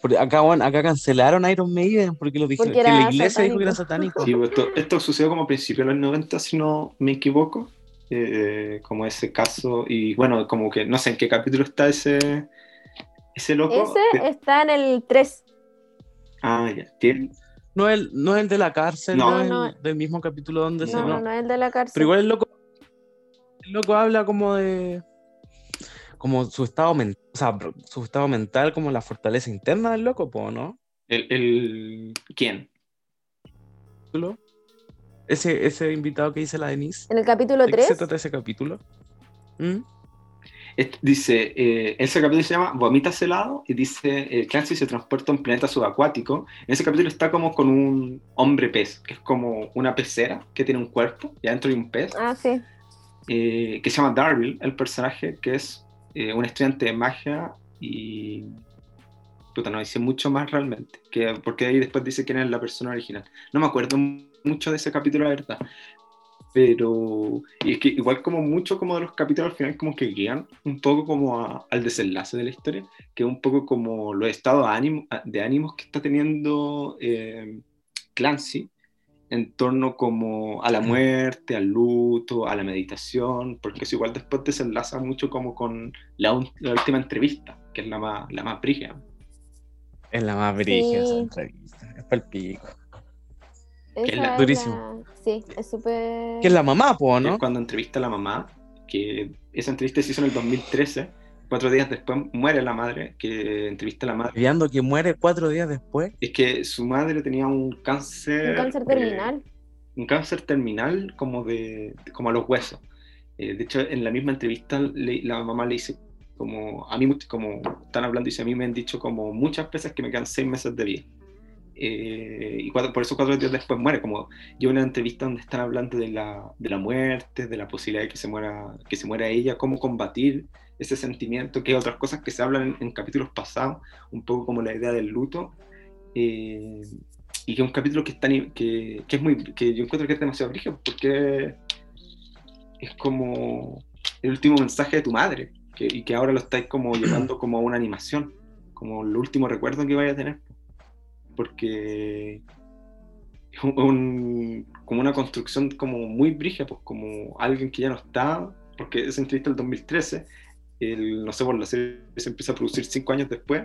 Porque acá, bueno, acá cancelaron a Iron Maiden porque lo dijeron, Porque que la iglesia dijo que era satánico. satánico. Sí, pues, esto, esto sucedió como a principios de los 90, si no me equivoco. eh, como ese caso. Y bueno, como que no sé en qué capítulo está ese, ese loco. Ese está en el 3. Ah, ya. Tiene- No es el, no es el de la cárcel, No. no, es No, el del mismo capítulo donde se. No, no, es el de la cárcel. Pero igual el loco. El loco habla como de. Como su estado mental. O sea, su estado mental, como la fortaleza interna del loco, po, ¿no? El, el- ¿Quién? capítulo? Ese, ese invitado que dice la Denise. En el capítulo ¿De qué se 3. trata ese capítulo? ¿Mm? Dice, eh, ese capítulo se llama Vomitas helado y dice, eh, Clancy se transporta a un planeta subacuático. En ese capítulo está como con un hombre pez, que es como una pecera que tiene un cuerpo y adentro hay un pez, Ah, sí. eh, que se llama Darryl, el personaje, que es eh, un estudiante de magia y... Puta, no dice mucho más realmente, que, porque ahí después dice quién es la persona original. No me acuerdo mucho de ese capítulo, la verdad. Pero, y es que igual como mucho como de los capítulos al final como que guían un poco como a- al desenlace de la historia, que es un poco como los estados de, ánimo, de ánimos que está teniendo eh, Clancy en torno como a la muerte, al luto, a la meditación, porque eso igual después desenlaza mucho como con la, un- la última entrevista, que es la más, la más brígida. Es la más brígida esa Sí. entrevista. Es pa'l pico. Es la- durísimo. la- Sí, es súper. Que es la mamá, po, ¿no? es cuando entrevista a la mamá, que esa entrevista se hizo en el 2013, cuatro días después muere la madre, que entrevista a la madre. Viendo que muere cuatro días después. Es que su madre tenía un cáncer. Un cáncer eh, terminal. un cáncer terminal como de como a los huesos. Eh, de hecho, en la misma entrevista le- la mamá le dice como a mí much- como están hablando dice a mí me han dicho como muchas veces que me quedan seis meses de vida. Eh, y cuatro, por eso cuatro días después muere. Como yo una entrevista donde están hablando de la, de la muerte, de la posibilidad de que se muera, que se muera ella, cómo combatir ese sentimiento, que otras cosas que se hablan en, capítulos pasados, un poco como la idea del luto. Eh, y que es un capítulo que, está, que, que, es muy, que yo encuentro que es demasiado brígido, porque es como el último mensaje de tu madre, que, y que ahora lo estáis como llevando como a una animación, como el último recuerdo que vaya a tener. Porque es un, como una construcción como muy brígida, pues como alguien que ya no está, porque esa entrevista del 2013, el, no sé, por la serie se empieza a producir cinco años después,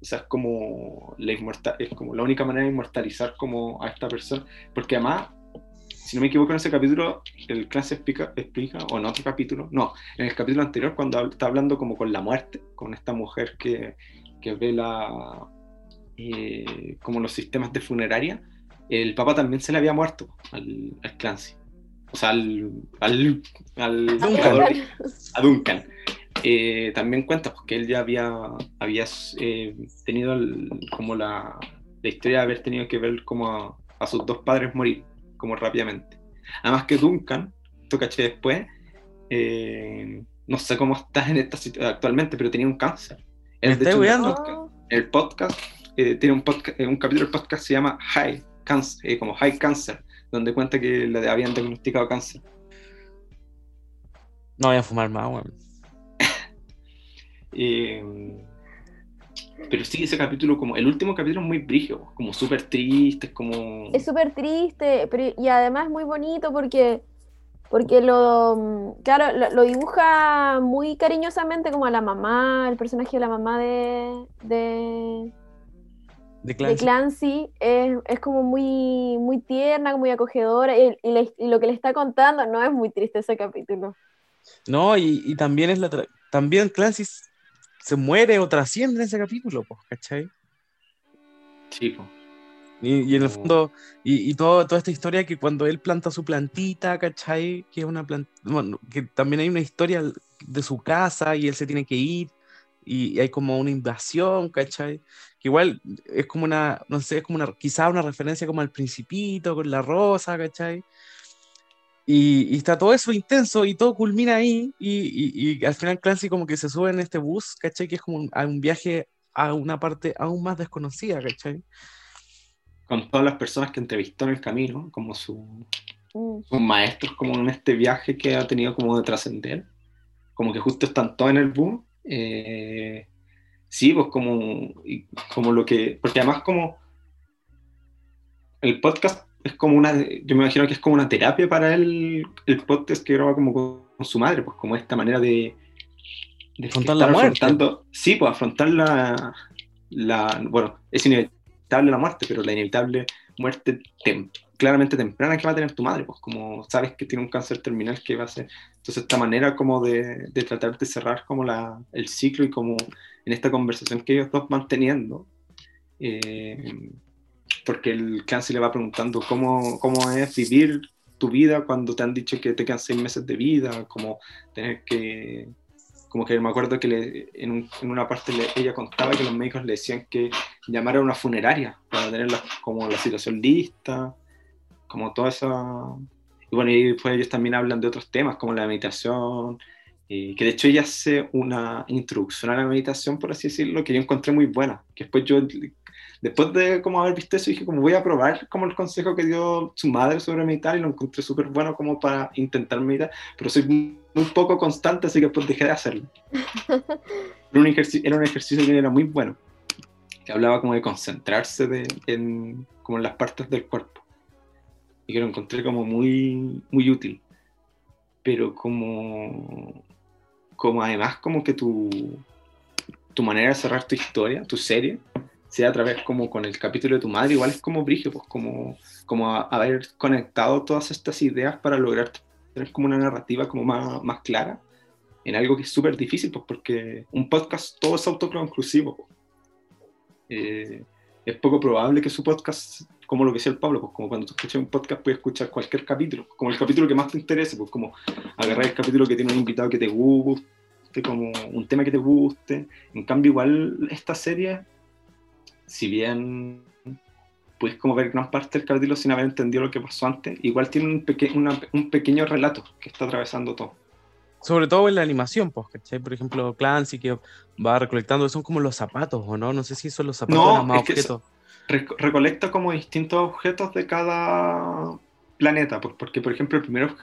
o sea, es como la, es como la única manera de inmortalizar como a esta persona, porque además, si no me equivoco en ese capítulo, el clan se explica, explica, o en otro capítulo, no, en el capítulo anterior cuando está hablando como con la muerte, con esta mujer que, que ve la, eh, como los sistemas de funeraria, el papá también se le había muerto al, al Clancy. O sea, al, al, al Duncan. A Duncan. Eh, también cuenta porque él ya había, había eh, tenido como la, la, historia de haber tenido que ver como a, sus dos padres morir como rápidamente. Además que Duncan, esto caché después, eh, no sé cómo estás en esta situación actualmente, pero tenía un cáncer. Él, de el podcast, tiene un, podcast, un capítulo del podcast se llama High Cancer, como High Cancer, donde cuenta que le habían diagnosticado cáncer. No voy a fumar más, weón. Eh, pero sí, ese capítulo, como el último capítulo es muy brígido, como súper triste, es como... Es súper triste, pero, y además muy bonito porque, porque lo, claro, lo, dibuja muy cariñosamente como a la mamá, el personaje de la mamá de... de... De Clancy, de Clancy es, es, como muy, muy tierna, muy acogedora, y, y, lo que le está contando no es muy triste ese capítulo. No, y, y también es la también Clancy se muere o trasciende en ese capítulo, pues, ¿cachai? Sí, pues. Y, en el fondo, y, y todo, toda esta historia que cuando él planta su plantita, ¿cachai? Que es una planta, bueno, que también hay una historia de su casa y él se tiene que ir y, hay como una invasión, ¿cachai? Que igual es como una, no sé, es como una, quizá una referencia como al principito con la rosa, ¿cachai? Y, está todo eso intenso y todo culmina ahí y, y, al final Clancy como que se sube en este bus, ¿cachai? Que es como un, un viaje a una parte aún más desconocida, ¿cachai? Con todas las personas que entrevistó en el camino, como su, mm. sus maestros, como en este viaje que ha tenido como de trascender, como que justo están todos en el bus. Eh, sí, pues como, como lo que, porque además como el podcast es como una, yo me imagino que es como una terapia para él, el podcast que graba como con, su madre, pues como esta manera de... de afrontar la muerte. Sí, pues afrontar la, la, bueno, es inevitable la muerte, pero la inevitable muerte claramente temprana que va a tener tu madre, pues como sabes que tiene un cáncer terminal que va a ser, entonces esta manera como de, de tratar de cerrar como la, el ciclo y como en esta conversación que ellos dos van teniendo, eh, porque el cáncer le va preguntando cómo, cómo es vivir tu vida cuando te han dicho que te quedan seis meses de vida, como tener que, como que me acuerdo que le, en, en, una parte ella contaba que los médicos le decían que llamara a una funeraria para tener la, como la situación lista, como toda esa... Y bueno, y después ellos también hablan de otros temas como la meditación, que de hecho ella hace una introducción a la meditación, por así decirlo, que yo encontré muy buena, que después yo después de como haber visto eso, dije como voy a probar como el consejo que dio su madre sobre meditar y lo encontré súper bueno como para intentar meditar, pero soy muy poco constante, así que después dejé de hacerlo. Era un ejercicio, era un ejercicio que era muy bueno, que hablaba como de concentrarse de, en, como en las partes del cuerpo y que lo encontré como muy, muy útil. Pero como, como además como que tu, tu manera de cerrar tu historia, tu serie, sea a través como con el capítulo de tu madre, igual es como brigio, pues como, como haber conectado todas estas ideas para lograr tener como una narrativa como más, más clara en algo que es súper difícil, pues porque un podcast todo es autoconclusivo. Pues. Eh, es poco probable que su podcast, como lo que decía el Pablo, pues como cuando tú escuchas un podcast puedes escuchar cualquier capítulo, como el capítulo que más te interese, pues como agarrar el capítulo que tiene un invitado que te guste, como un tema que te guste. En cambio, igual esta serie si bien puedes como ver gran parte del capítulo sin haber entendido lo que pasó antes, igual tiene un, peque- una- un pequeño relato que está atravesando todo. Sobre todo en la animación, pues, ¿cachai? Por ejemplo, Clancy que va recolectando, son como los zapatos, ¿o no? No sé si son los zapatos No, más es que objetos. Reco- recolecta como distintos objetos de cada planeta, por- porque por ejemplo el primero,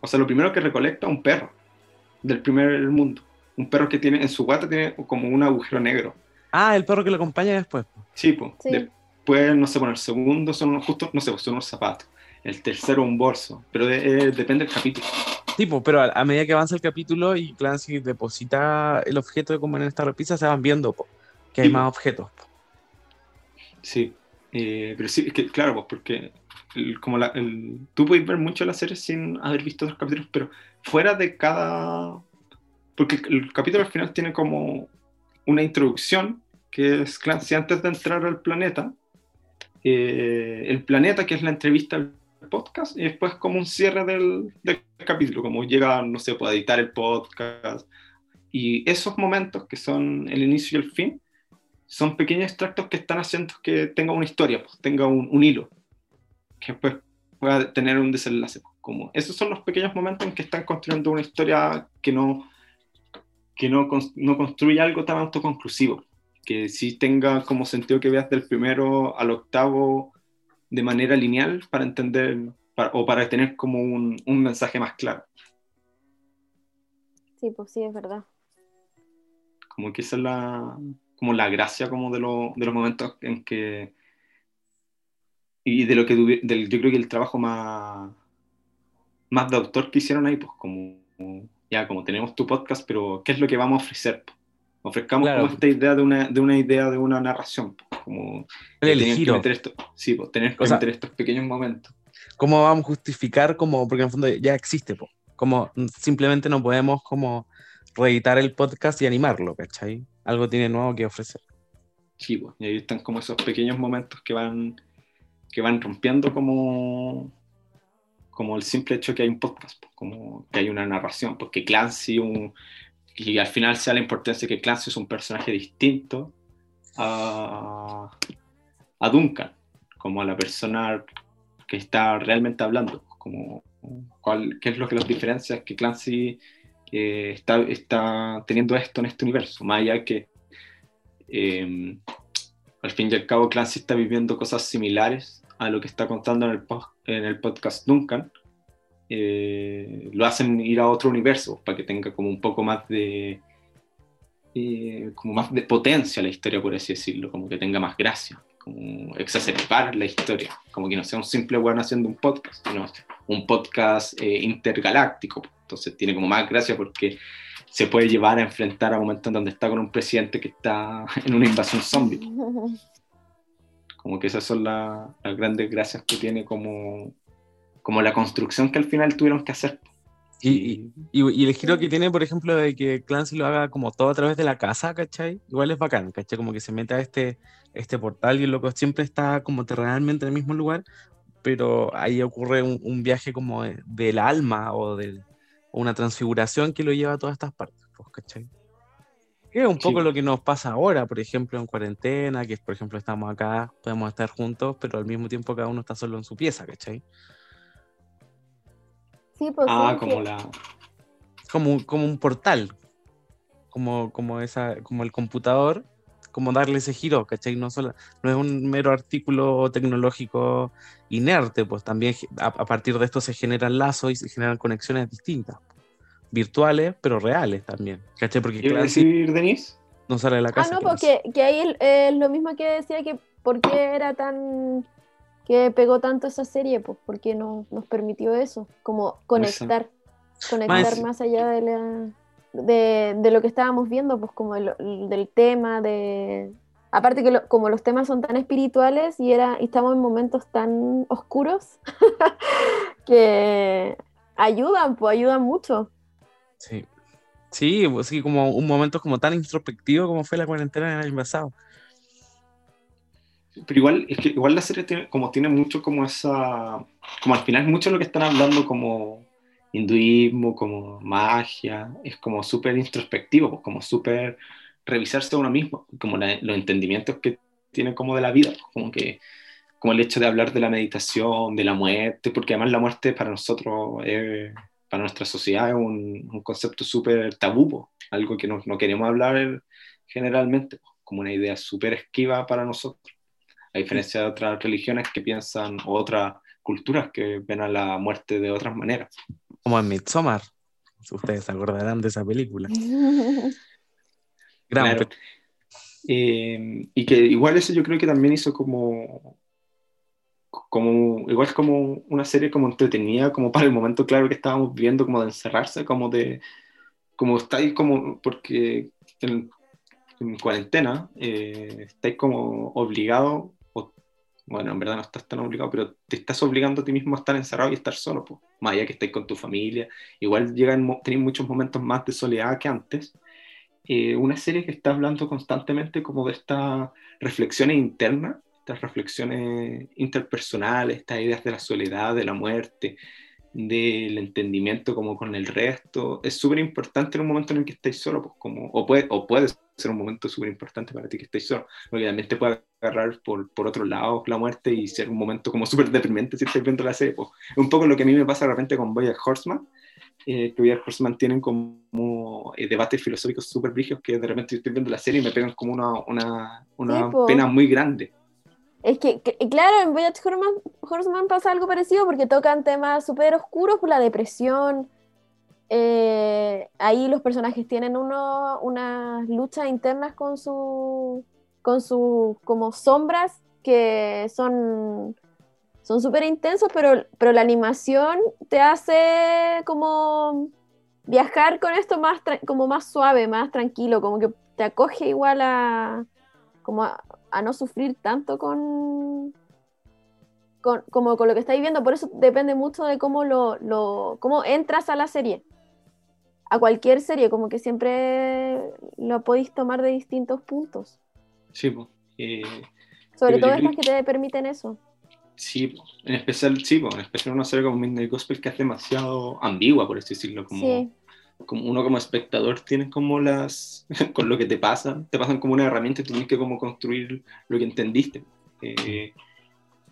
o sea, lo primero que recolecta es un perro del primer mundo, un perro que tiene en su guata tiene como un agujero negro. Ah, el perro que lo acompaña después. Sí, pues. Sí. Después, no sé, bueno, el segundo son unos, justo, no sé, son unos zapatos. El tercero un bolso, pero de- eh, depende del capítulo. Tipo, pero a, a medida que avanza el capítulo y Clancy deposita el objeto como en esta repisa, se van viendo po, que hay Sí, po. más objetos. po. Sí, eh, pero sí, es que claro, pues porque el- como la, el- tú puedes ver mucho la serie sin haber visto otros capítulos, pero fuera de cada... Porque el, el capítulo al final tiene como una introducción, que es Clancy antes de entrar al planeta, eh, el planeta que es la entrevista al podcast, y después como un cierre del, del capítulo, como llega, no sé, puede editar el podcast, y esos momentos que son el inicio y el fin, son pequeños extractos que están haciendo que tenga una historia, pues, tenga un, un hilo, que después pueda tener un desenlace. pues, como esos son los pequeños momentos en que están construyendo una historia que no, que no, no construye algo tan autoconclusivo, que sí tenga como sentido que veas del primero al octavo de manera lineal para entender para- o para tener como un, un mensaje más claro. Sí, pues sí, es verdad. Como que esa es la, como la gracia como de, lo- de los momentos en que... Y de lo que tuvi- del, yo creo que el trabajo más, más de autor que hicieron ahí, pues como, ya como tenemos tu podcast, pero ¿qué es lo que vamos a ofrecer? pues? Ofrezcamos Claro. como esta idea de una, de una idea de una narración, como El que giro. meter esto, sí, pues tener que O sea- meter estos pequeños momentos. ¿Cómo vamos a justificar como, porque en el fondo ya existe, po? como simplemente no podemos como reeditar el podcast y animarlo, ¿cachai? Algo tiene nuevo que ofrecer. Sí, pues, y ahí están como esos pequeños momentos que van, que van rompiendo como, como el simple hecho que hay un podcast, pues, como que hay una narración, porque Clancy, un, y al final se da la importancia que Clancy es un personaje distinto a, a Duncan, como a la persona que está realmente hablando, como cuál, qué es lo que los diferencia, que Clancy eh, está, está teniendo esto en este universo, más allá que eh, al fin y al cabo Clancy está viviendo cosas similares a lo que está contando en el, en el podcast Duncan, eh, lo hacen ir a otro universo para que tenga como un poco más de eh, como más de potencia la historia, por así decirlo, como que tenga más gracia, como exacerbar la historia, como que no sea un simple weón haciendo un podcast, sino un podcast eh, intergaláctico. Entonces tiene como más gracia porque se puede llevar a enfrentar a momentos en donde está con un presidente que está en una invasión zombie. Como que esas son la- las grandes gracias que tiene como, como la construcción que al final tuvieron que hacer. Y, y, y- el giro que tiene, por ejemplo, de que Clancy lo haga como todo a través de la casa, ¿cachai? Igual es bacán, ¿cachai? Como que se mete a este, este portal y el loco siempre está como terrenalmente en el mismo lugar, pero ahí ocurre un, un viaje como de- del alma o de o una transfiguración que lo lleva a todas estas partes, pues, ¿cachai? Que es un Sí. poco lo que nos pasa ahora, por ejemplo, en cuarentena, que por ejemplo estamos acá, podemos estar juntos, pero al mismo tiempo cada uno está solo en su pieza, ¿cachai? Sí, pues Ah, sí, como que- la... como, un- como un portal, como, como, esa, como el computador, como darle ese giro, ¿cachai? No, solo, no es un mero artículo tecnológico inerte, pues también a, a partir de esto se generan lazos y se generan conexiones distintas, virtuales, pero reales también, ¿cachai? Porque ¿Qué iba a Clancy decir, Denise? no sale de la Ah, casa. no, por porque que ahí es lo mismo que decía que por qué era tan que pegó tanto esa serie, pues porque no, nos permitió eso, como conectar, conectar Más- más allá de, la, de, de lo que estábamos viendo, pues como el- el- del tema, de aparte que lo- como los temas son tan espirituales y era y estamos en momentos tan oscuros que ayudan, pues ayudan mucho. Sí. Sí, pues sí, como un momento como tan introspectivo como fue la cuarentena el año pasado. Pero igual, es que igual la serie tiene, como tiene mucho como esa, como al final mucho lo que están hablando como hinduismo, como magia, es como súper introspectivo, pues, como súper revisarse a uno mismo, como la- los entendimientos que tiene como de la vida, como que como el hecho de hablar de la meditación, de la muerte, porque además la muerte para nosotros, eh, para nuestra sociedad, es un, un concepto súper tabú, algo que no, no, queremos hablar generalmente, como una idea súper esquiva para nosotros, a diferencia de otras religiones que piensan, o otras culturas que ven a la muerte de otras maneras. Como en Midsommar, ustedes se acordarán de esa película. Gran claro. eh, y que igual eso yo creo que también hizo como como igual como una serie como entretenida como para el momento claro que estábamos viviendo como de encerrarse como de como estáis como porque en, en cuarentena eh, estáis como obligados bueno, en verdad no estás tan obligado, pero te estás obligando a ti mismo a estar encerrado y estar solo, pues. Más allá que estés con tu familia. Igual llegan, tenéis muchos momentos más de soledad que antes. Eh, una serie que está hablando constantemente como de estas reflexiones internas, estas reflexiones interpersonales, estas ideas de la soledad, de la muerte, del entendimiento como con el resto, es súper importante en un momento en el que estáis solo, pues como, o puede, o puede ser un momento súper importante para ti que estéis solo, porque también te puede agarrar por, por otro lado la muerte y ser un momento como súper deprimente si estáis viendo la serie. Pues. Es un poco lo que a mí me pasa de repente con Boya Horseman, eh, que Boya Horseman tienen como eh, debates filosóficos súper brígidos que de repente estoy viendo la serie y me pegan como una, una, una sí, pena muy grande. Es que, que, claro, en Voyage Horseman, Horseman, pasa algo parecido porque tocan temas súper oscuros, por la depresión. Eh, ahí los personajes tienen uno, unas luchas internas con su con sus como sombras que son son súper intensos, pero, pero la animación te hace como viajar con esto más como más suave, más tranquilo, como que te acoge igual a como a, no sufrir tanto con, con, como con lo que estáis viendo. Por eso depende mucho de cómo, lo, lo, cómo entras a la serie. A cualquier serie, como que siempre lo podéis tomar de distintos puntos. Sí, pues. Eh, Sobre todo estas que te permiten eso. Sí, en especial, sí, en especial una serie como Midnight Gospel que es demasiado ambigua, por así decirlo. Como, sí como uno como espectador tienes como las, con lo que te pasa, te pasan como una herramienta y tienes que como construir lo que entendiste. Eh,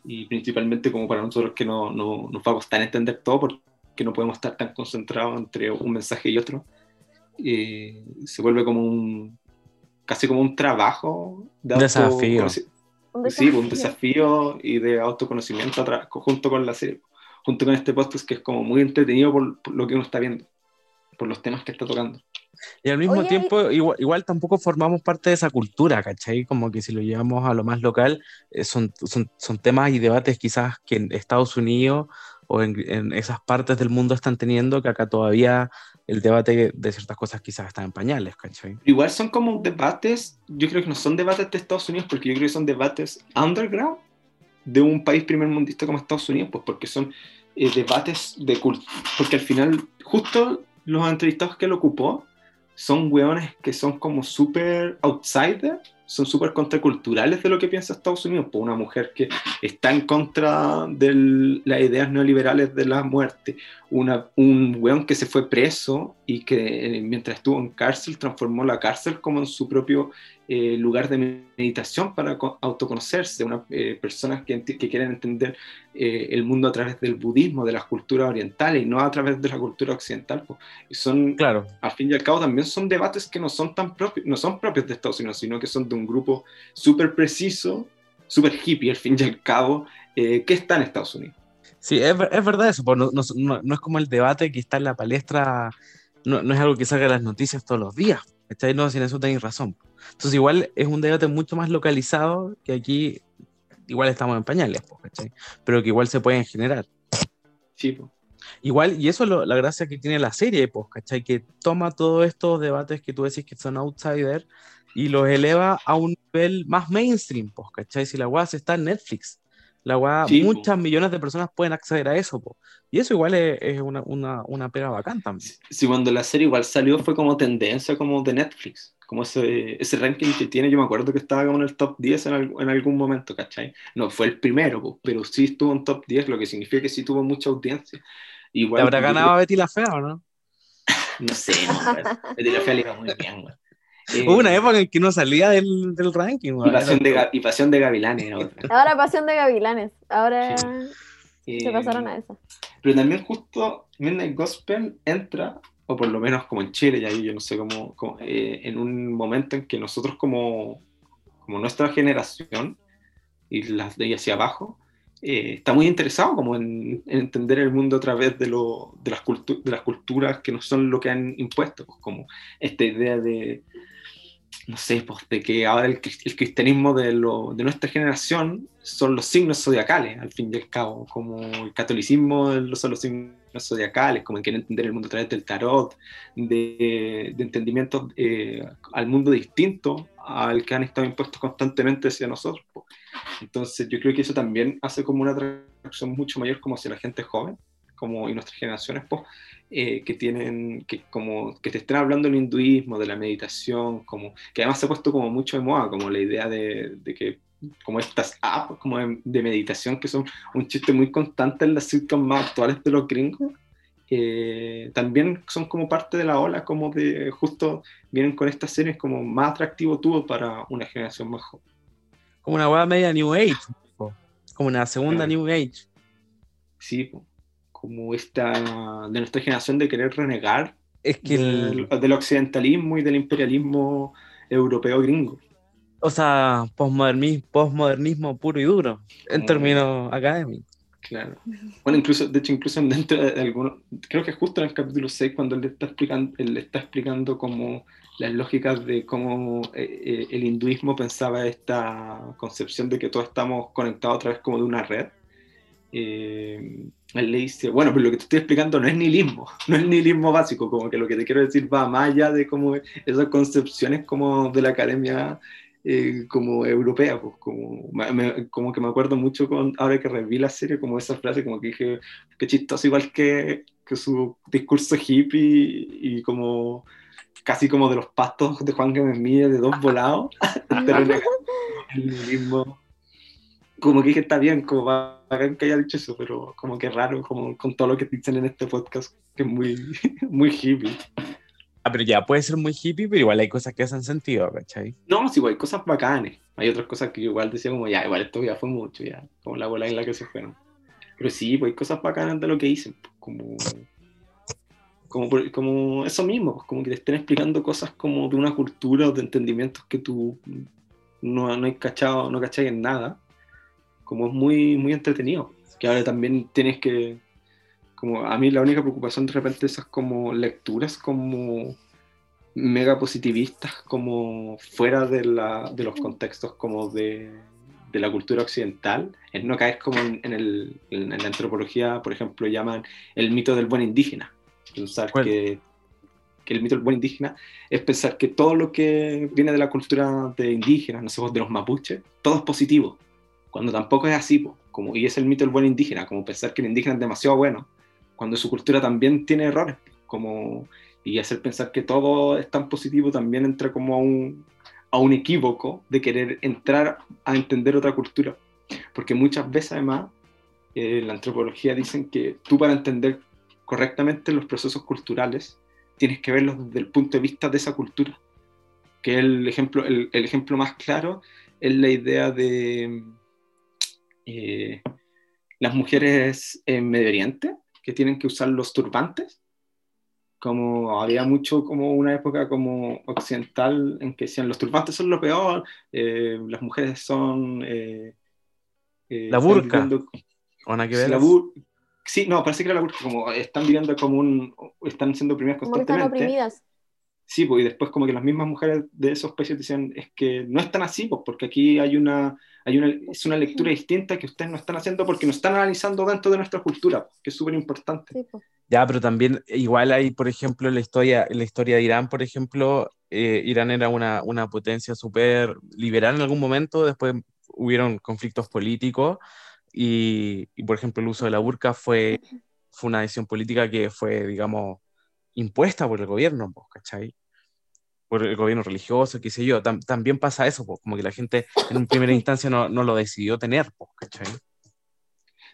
y principalmente como para nosotros que no, no, nos va a costar entender todo porque no podemos estar tan concentrados entre un mensaje y otro, eh, se vuelve como un, casi como un trabajo de desafío. Un desafío. Sí, un desafío y de autoconocimiento junto con la serie, junto con este podcast que es como muy entretenido por, por lo que uno está viendo por los temas que está tocando. Y al mismo tiempo, igual, igual, tampoco formamos parte de esa cultura, ¿cachai? Como que si lo llevamos a lo más local, eh, son, son, son, temas y debates quizás que en Estados Unidos o en, en, esas partes del mundo están teniendo, que acá todavía el debate de ciertas cosas quizás está en pañales, ¿cachai? Igual son como debates, yo creo que no son debates de Estados Unidos, porque yo creo que son debates underground de un país primer mundista como Estados Unidos, pues porque son eh, debates de cultura, porque al final justo los entrevistados que lo ocupó son weones que son como súper outsider, son súper contraculturales de lo que piensa Estados Unidos. Por una mujer que está en contra de las ideas neoliberales de la muerte, una, un weón que se fue preso y que eh, mientras estuvo en cárcel transformó la cárcel como en su propio eh, lugar de meditación para autoconocerse, una eh, personas que, que, quieren entender eh, el mundo a través del budismo, de las culturas orientales y no a través de la cultura occidental. Pues. Y son, claro. al fin y al cabo, también son debates que no son tan propios, no son propios de Estados Unidos, sino que son de un grupo súper preciso, súper hippie, al fin y al cabo, que está en Estados Unidos. Sí, es, es verdad eso, pues no, no, no, es como el debate que está en la palestra, no, no es algo que salga en las noticias todos los días. ¿Cachai? No, sin eso tenéis razón. Entonces, igual es un debate mucho más localizado que aquí, igual estamos en pañales, ¿cachai? Pero que igual se pueden generar. Sí. Igual, y eso es lo, la gracia que tiene la serie, pues, ¿cachai? Que toma todos estos debates que tú decís que son outsider y los eleva a un nivel más mainstream, pues, ¿cachai? Si la weá está en Netflix, la weá, sí, muchas po. millones de personas pueden acceder a eso, po. y eso igual es, es una, una, una, pega bacán también. Sí, cuando la serie igual salió fue como tendencia como de Netflix, como ese, ese ranking que tiene, yo me acuerdo que estaba como en el top 10 en, en algún momento, ¿cachai? No fue el primero, po, pero sí estuvo en top 10, lo que significa que sí tuvo mucha audiencia. Igual, ¿Te habrá ganado creo... Betty la Fea o no? no sé, no, Betty la Fea le iba muy bien, güey. Hubo una época en que no salía del, del ranking. Y pasión, de, y Pasión de Gavilanes otra. Ahora Pasión de Gavilanes. Ahora Sí. se Eh, pasaron a esa. Pero también justo Midnight Gospel entra, o por lo menos como en Chile, y ahí yo no sé cómo, cómo, eh, en un momento en que nosotros como, como nuestra generación, y las de ahí hacia abajo, eh, está muy interesado como en, en entender el mundo a través de, lo, de, las de las culturas que no son lo que han impuesto, pues, como esta idea de, no sé, pues de que ahora el, el cristianismo de, lo, de nuestra generación son los signos zodiacales, al fin y al cabo, como el catolicismo son los signos zodiacales, como en querer entender el mundo a través del tarot, de, de entendimientos eh, al mundo distinto al que han estado impuestos constantemente hacia nosotros. Entonces yo creo que eso también hace como una atracción mucho mayor como hacia la gente joven, como y nuestras generaciones, pues, eh, que tienen, que como que te estén hablando del hinduismo, de la meditación, como que además se ha puesto como mucho de moda, como la idea de, de que como estas apps como de, de meditación que son un chiste muy constante en las sitcoms más actuales de los gringos, eh, también son como parte de la ola, como de justo vienen con estas series como más atractivo tuvo para una generación más joven. Como una weá media New Age. Como una segunda. New Age. Sí, como esta de nuestra generación de querer renegar Es que el, del, del occidentalismo y del imperialismo europeo gringo. O sea, postmodernismo, postmodernismo puro y duro, en Mm. términos académicos. Claro. Bueno, incluso, de hecho, incluso dentro de algunos, creo que justo en el capítulo 6, cuando él le está explicando, él está explicando como las lógicas de cómo eh, eh, el hinduismo pensaba esta concepción de que todos estamos conectados a través como de una red. eh, él le dice, bueno, pero lo que te estoy explicando no es nihilismo, no es nihilismo básico, como que lo que te quiero decir va más allá de como esas concepciones como de la academia eh, como europea, pues como, me- como que me acuerdo mucho con, ahora que reví la serie, como esa frase, como que dije, qué chistoso, igual que, que su discurso hippie y, como casi como de los pastos de Juan Gómez Milla, de dos volados, pero el nihilismo. Como que dije, está bien, como bacán que haya dicho eso, pero como que raro, como con todo lo que dicen en este podcast, que es muy, muy hippie. Ah, pero ya puede ser muy hippie, pero igual hay cosas que hacen sentido, ¿cachai? No, sí, güey, cosas bacanes. Hay otras cosas que igual decía como, ya, igual esto ya fue mucho, ya, como la bola en la que se fueron. Pero sí, pues hay cosas bacanas de lo que dicen, pues, como, como, como eso mismo, pues, como que te estén explicando cosas como de una cultura o de entendimientos que tú no, no has cachado, no cachai en nada. Como es muy, muy entretenido. Que ahora también tienes que, como a mí la única preocupación de repente esas como lecturas como mega positivistas como fuera de, la, de los contextos como de, de la cultura occidental. Es no caer como en, en el, en la antropología por ejemplo llaman el mito del buen indígena. Pensar ¿Cuál? que, que el mito del buen indígena es pensar que todo lo que viene de la cultura de indígenas no sé vos, de los mapuches todo es positivo cuando tampoco es así po, como y es el mito del buen indígena como pensar que el indígena es demasiado bueno cuando su cultura también tiene errores como y hacer pensar que todo es tan positivo también entra como a un, a un equívoco de querer entrar a entender otra cultura. Porque muchas veces además eh, la antropología dicen que tú para entender correctamente los procesos culturales tienes que verlos desde el punto de vista de esa cultura. Que el ejemplo, el ejemplo más claro es la idea de eh, las mujeres en Medio Oriente que tienen que usar los turbantes como había mucho como una época como occidental en que decían los turbantes son lo peor, eh, las mujeres son... eh, eh, La están burka. viviendo- ¿O nada que la bur- sí, no, parece que era la burka, como están viviendo como un... están siendo oprimidas Como que están constantemente. oprimidas. Sí, pues, y después como que las mismas mujeres de esos países decían, es que no están así, pues, porque aquí hay una, hay una, es una lectura distinta que ustedes no están haciendo porque no están analizando dentro de nuestra cultura, pues, que es súper importante. Sí, po. Ya, pero también igual hay, por ejemplo, en la historia, en la historia de Irán, por ejemplo, eh, Irán era una, una potencia súper liberal en algún momento, después hubieron conflictos políticos y, y, por ejemplo, el uso de la burka fue, fue una decisión política que fue, digamos, impuesta por el gobierno, pues, ¿cachai? Por el gobierno religioso, qué sé yo. Tam- también pasa eso, pues, como que la gente en un primera instancia no, no lo decidió tener, pues, ¿cachai?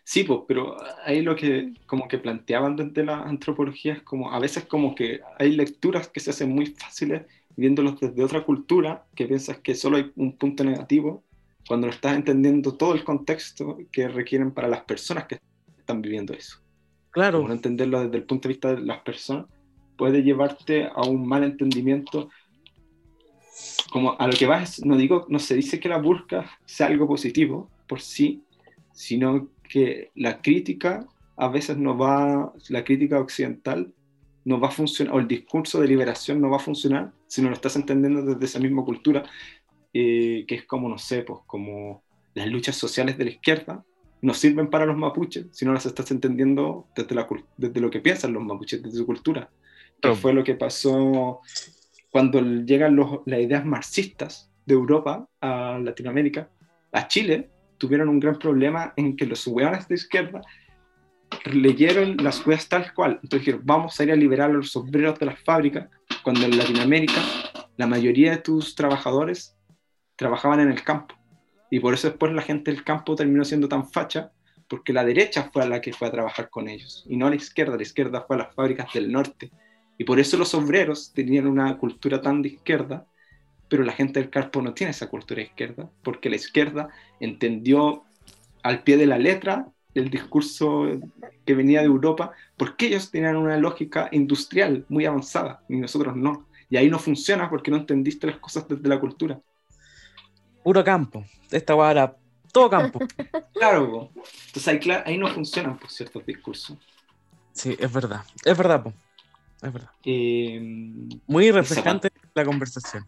Sí, pues, pero ahí lo que como que planteaban desde la antropología es como a veces como que hay lecturas que se hacen muy fáciles viéndolos desde otra cultura, que piensas que solo hay un punto negativo, cuando lo estás entendiendo todo el contexto que requieren para las personas que están viviendo eso. Claro. Como no entenderlo desde el punto de vista de las personas puede llevarte a un mal entendimiento. Como a lo que vas, no digo, no se dice que la burka sea algo positivo por sí, sino que la crítica a veces no va, la crítica occidental no va a funcionar, o el discurso de liberación no va a funcionar si no lo estás entendiendo desde esa misma cultura, eh, que es como, no sé, pues como las luchas sociales de la izquierda no sirven para los mapuches si no las estás entendiendo desde, la, desde lo que piensan los mapuches, desde su cultura. Que fue lo que pasó cuando llegan los, las ideas marxistas de Europa a Latinoamérica, a Chile, tuvieron un gran problema en que los hueones de izquierda leyeron las weas tal cual. Entonces dijeron, vamos a ir a liberar a los obreros de las fábricas, cuando en Latinoamérica la mayoría de tus trabajadores trabajaban en el campo. Y por eso después la gente del campo terminó siendo tan facha, porque la derecha fue la que fue a trabajar con ellos, y no la izquierda, la izquierda fue a las fábricas del norte. Y por eso los obreros tenían una cultura tan de izquierda, pero la gente del campo no tiene esa cultura de izquierda, porque la izquierda entendió al pie de la letra el discurso que venía de Europa, porque ellos tenían una lógica industrial muy avanzada y nosotros no. Y ahí no funciona porque no entendiste las cosas desde la cultura. Puro campo. Esta guada todo campo. claro, entonces ahí, ahí no funcionan por ciertos discursos. Sí, es verdad. Es verdad, po. Es verdad. Eh, muy refrescante la conversación.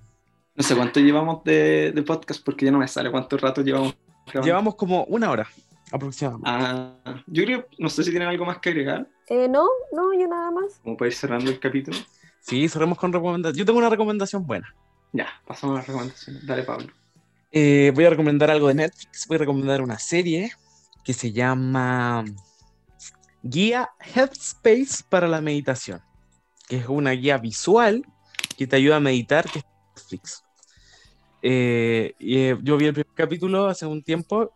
No sé cuánto llevamos de, de, podcast porque ya no me sale cuánto rato llevamos. Llevamos como una hora aproximadamente. Ah, yo creo, no sé si tienen algo más que agregar. Eh, no, no, yo nada más. Como para ir cerrando el capítulo. Sí, cerremos con recomendaciones. Yo tengo una recomendación buena. Ya, pasamos a las recomendaciones. Dale, Pablo. Eh, voy a recomendar algo de Netflix. Voy a recomendar una serie que se llama Guía Headspace para la meditación, que es una guía visual que te ayuda a meditar, que es Netflix. Eh, yo vi el primer capítulo hace un tiempo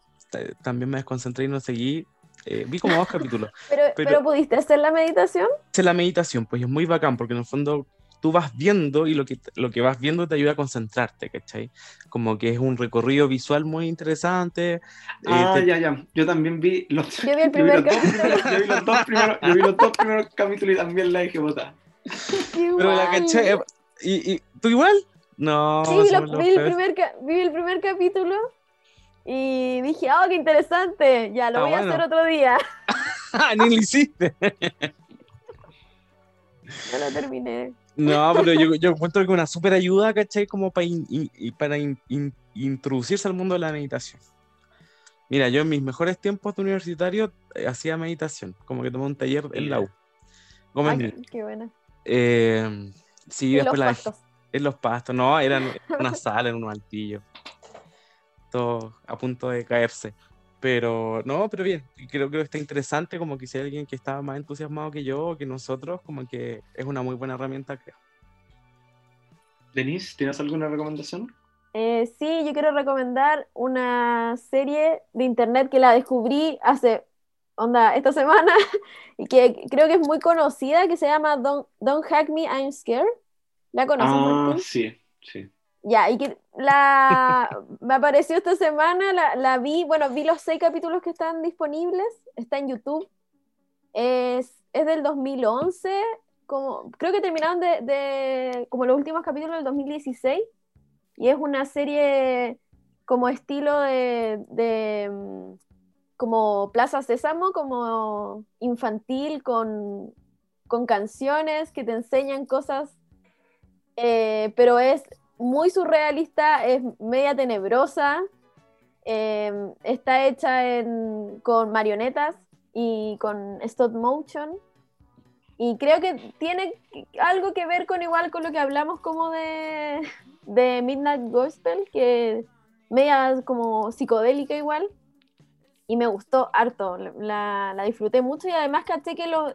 también me desconcentré y no seguí. Eh, vi como dos capítulos. Pero, pero, ¿pudiste hacer la meditación? Hacer la meditación, pues es muy bacán, porque en el fondo tú vas viendo y lo que, lo que vas viendo te ayuda a concentrarte, ¿cachai? Como que es un recorrido visual muy interesante. Eh, ah, ya, ya. Yo también vi los, yo vi el primer capítulo. yo, vi los dos primeros, yo vi los dos primeros capítulos y también la dije botar. Pero la cachai. ¿Y, ¿Y, tú igual? No. Sí, vi, el primer, vi el primer capítulo y dije, oh, qué interesante, ya lo ah, voy a hacer otro día. Ni lo hiciste. no lo terminé. No, pero yo, yo encuentro que una súper ayuda, ¿cachai? Como para, para introducirse al mundo de la meditación. Mira, yo en mis mejores tiempos de universitario eh, hacía meditación, como que tomé un taller en la U. Ay, qué, buena. Eh, sí, después la En los pastos, no, eran en una sala, en un altillo a punto de caerse. Pero no, pero bien, creo, que está interesante, como que si hay alguien que está más entusiasmado que yo o que nosotros, como que es una muy buena herramienta, creo. Denise, ¿tienes alguna recomendación? Eh, sí, yo quiero recomendar una serie de internet que la descubrí hace, onda, esta semana, y que creo que es muy conocida, que se llama Don't, Don't Hack Me, I'm Scared. ¿La conoces, ah, Sí, sí. Ya, y que la, me apareció esta semana, la, la, vi, bueno, vi los seis capítulos que están disponibles, está en YouTube. Es, es del 2011, como, creo que terminaron de, de, como los últimos capítulos del 2016, y es una serie como estilo de, de mm, como Plaza Sésamo, como infantil, con, con canciones que te enseñan cosas, eh, pero es muy surrealista, es media tenebrosa, em, está hecha con marionetas y con stop motion. Y creo que tiene algo que ver con igual con lo que hablamos como de, de Midnight Gospel, que media como psicodélica igual. Y me gustó harto, la, disfruté mucho y además caché que los,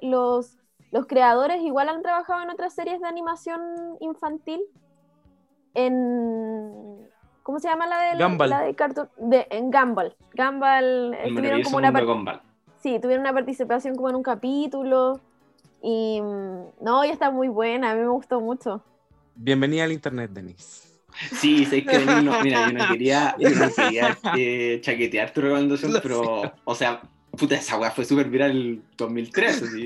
los creadores igual han trabajado en otras series de animación infantil en ¿cómo se llama la de Gumball. la de cartoon? De, en Gumball. Gumball eh, tuvieron como una Sí, tuvieron una participación como en un capítulo y mm, no, y está muy buena, a mí me gustó mucho. Bienvenida al internet, Denise. Sí, sé que no, mira, yo no quería, yo no quería eh, chaquetear tu recomendación, Lo pero, o sea, puta, esa weá fue súper viral en el 2003, así.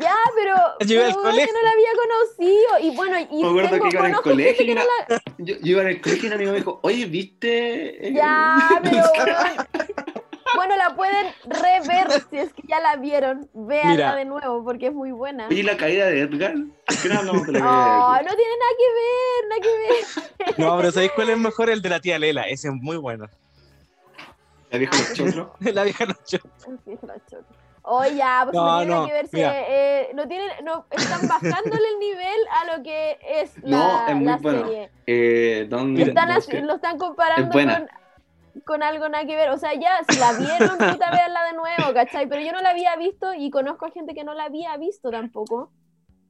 Ya, pero, al pero colegio. que no la había conocido. Y bueno, y Me acuerdo tengo, que iba en el colegio y una- la... Yo, yo iba en el colegio y un amigo me dijo, oye, ¿viste? Ya, pero bueno, la pueden rever si es que ya la vieron. Véanla Mira. de nuevo porque es muy buena. Oye, la caída de Edgar. ¿Por qué no hablamos de la Oh, caída de no tiene nada que ver, nada que ver. No, pero ¿sabéis cuál es mejor? El de la tía Lela. Ese es muy bueno. La vieja los choclos. La vieja noche. Sí, lo choco. Oh, ya, pues No, no, tiene nada no, que verse. eh, no tienen, no, están bajándole el nivel a lo que es la, No, es muy la bueno. serie. Eh, don, Mira. Están así- lo están comparando Es con, con algo nada que ver. O sea, ya, si la vieron, puta, veanla de nuevo, ¿cachai? Pero yo no la había visto y conozco a gente que no la había visto tampoco.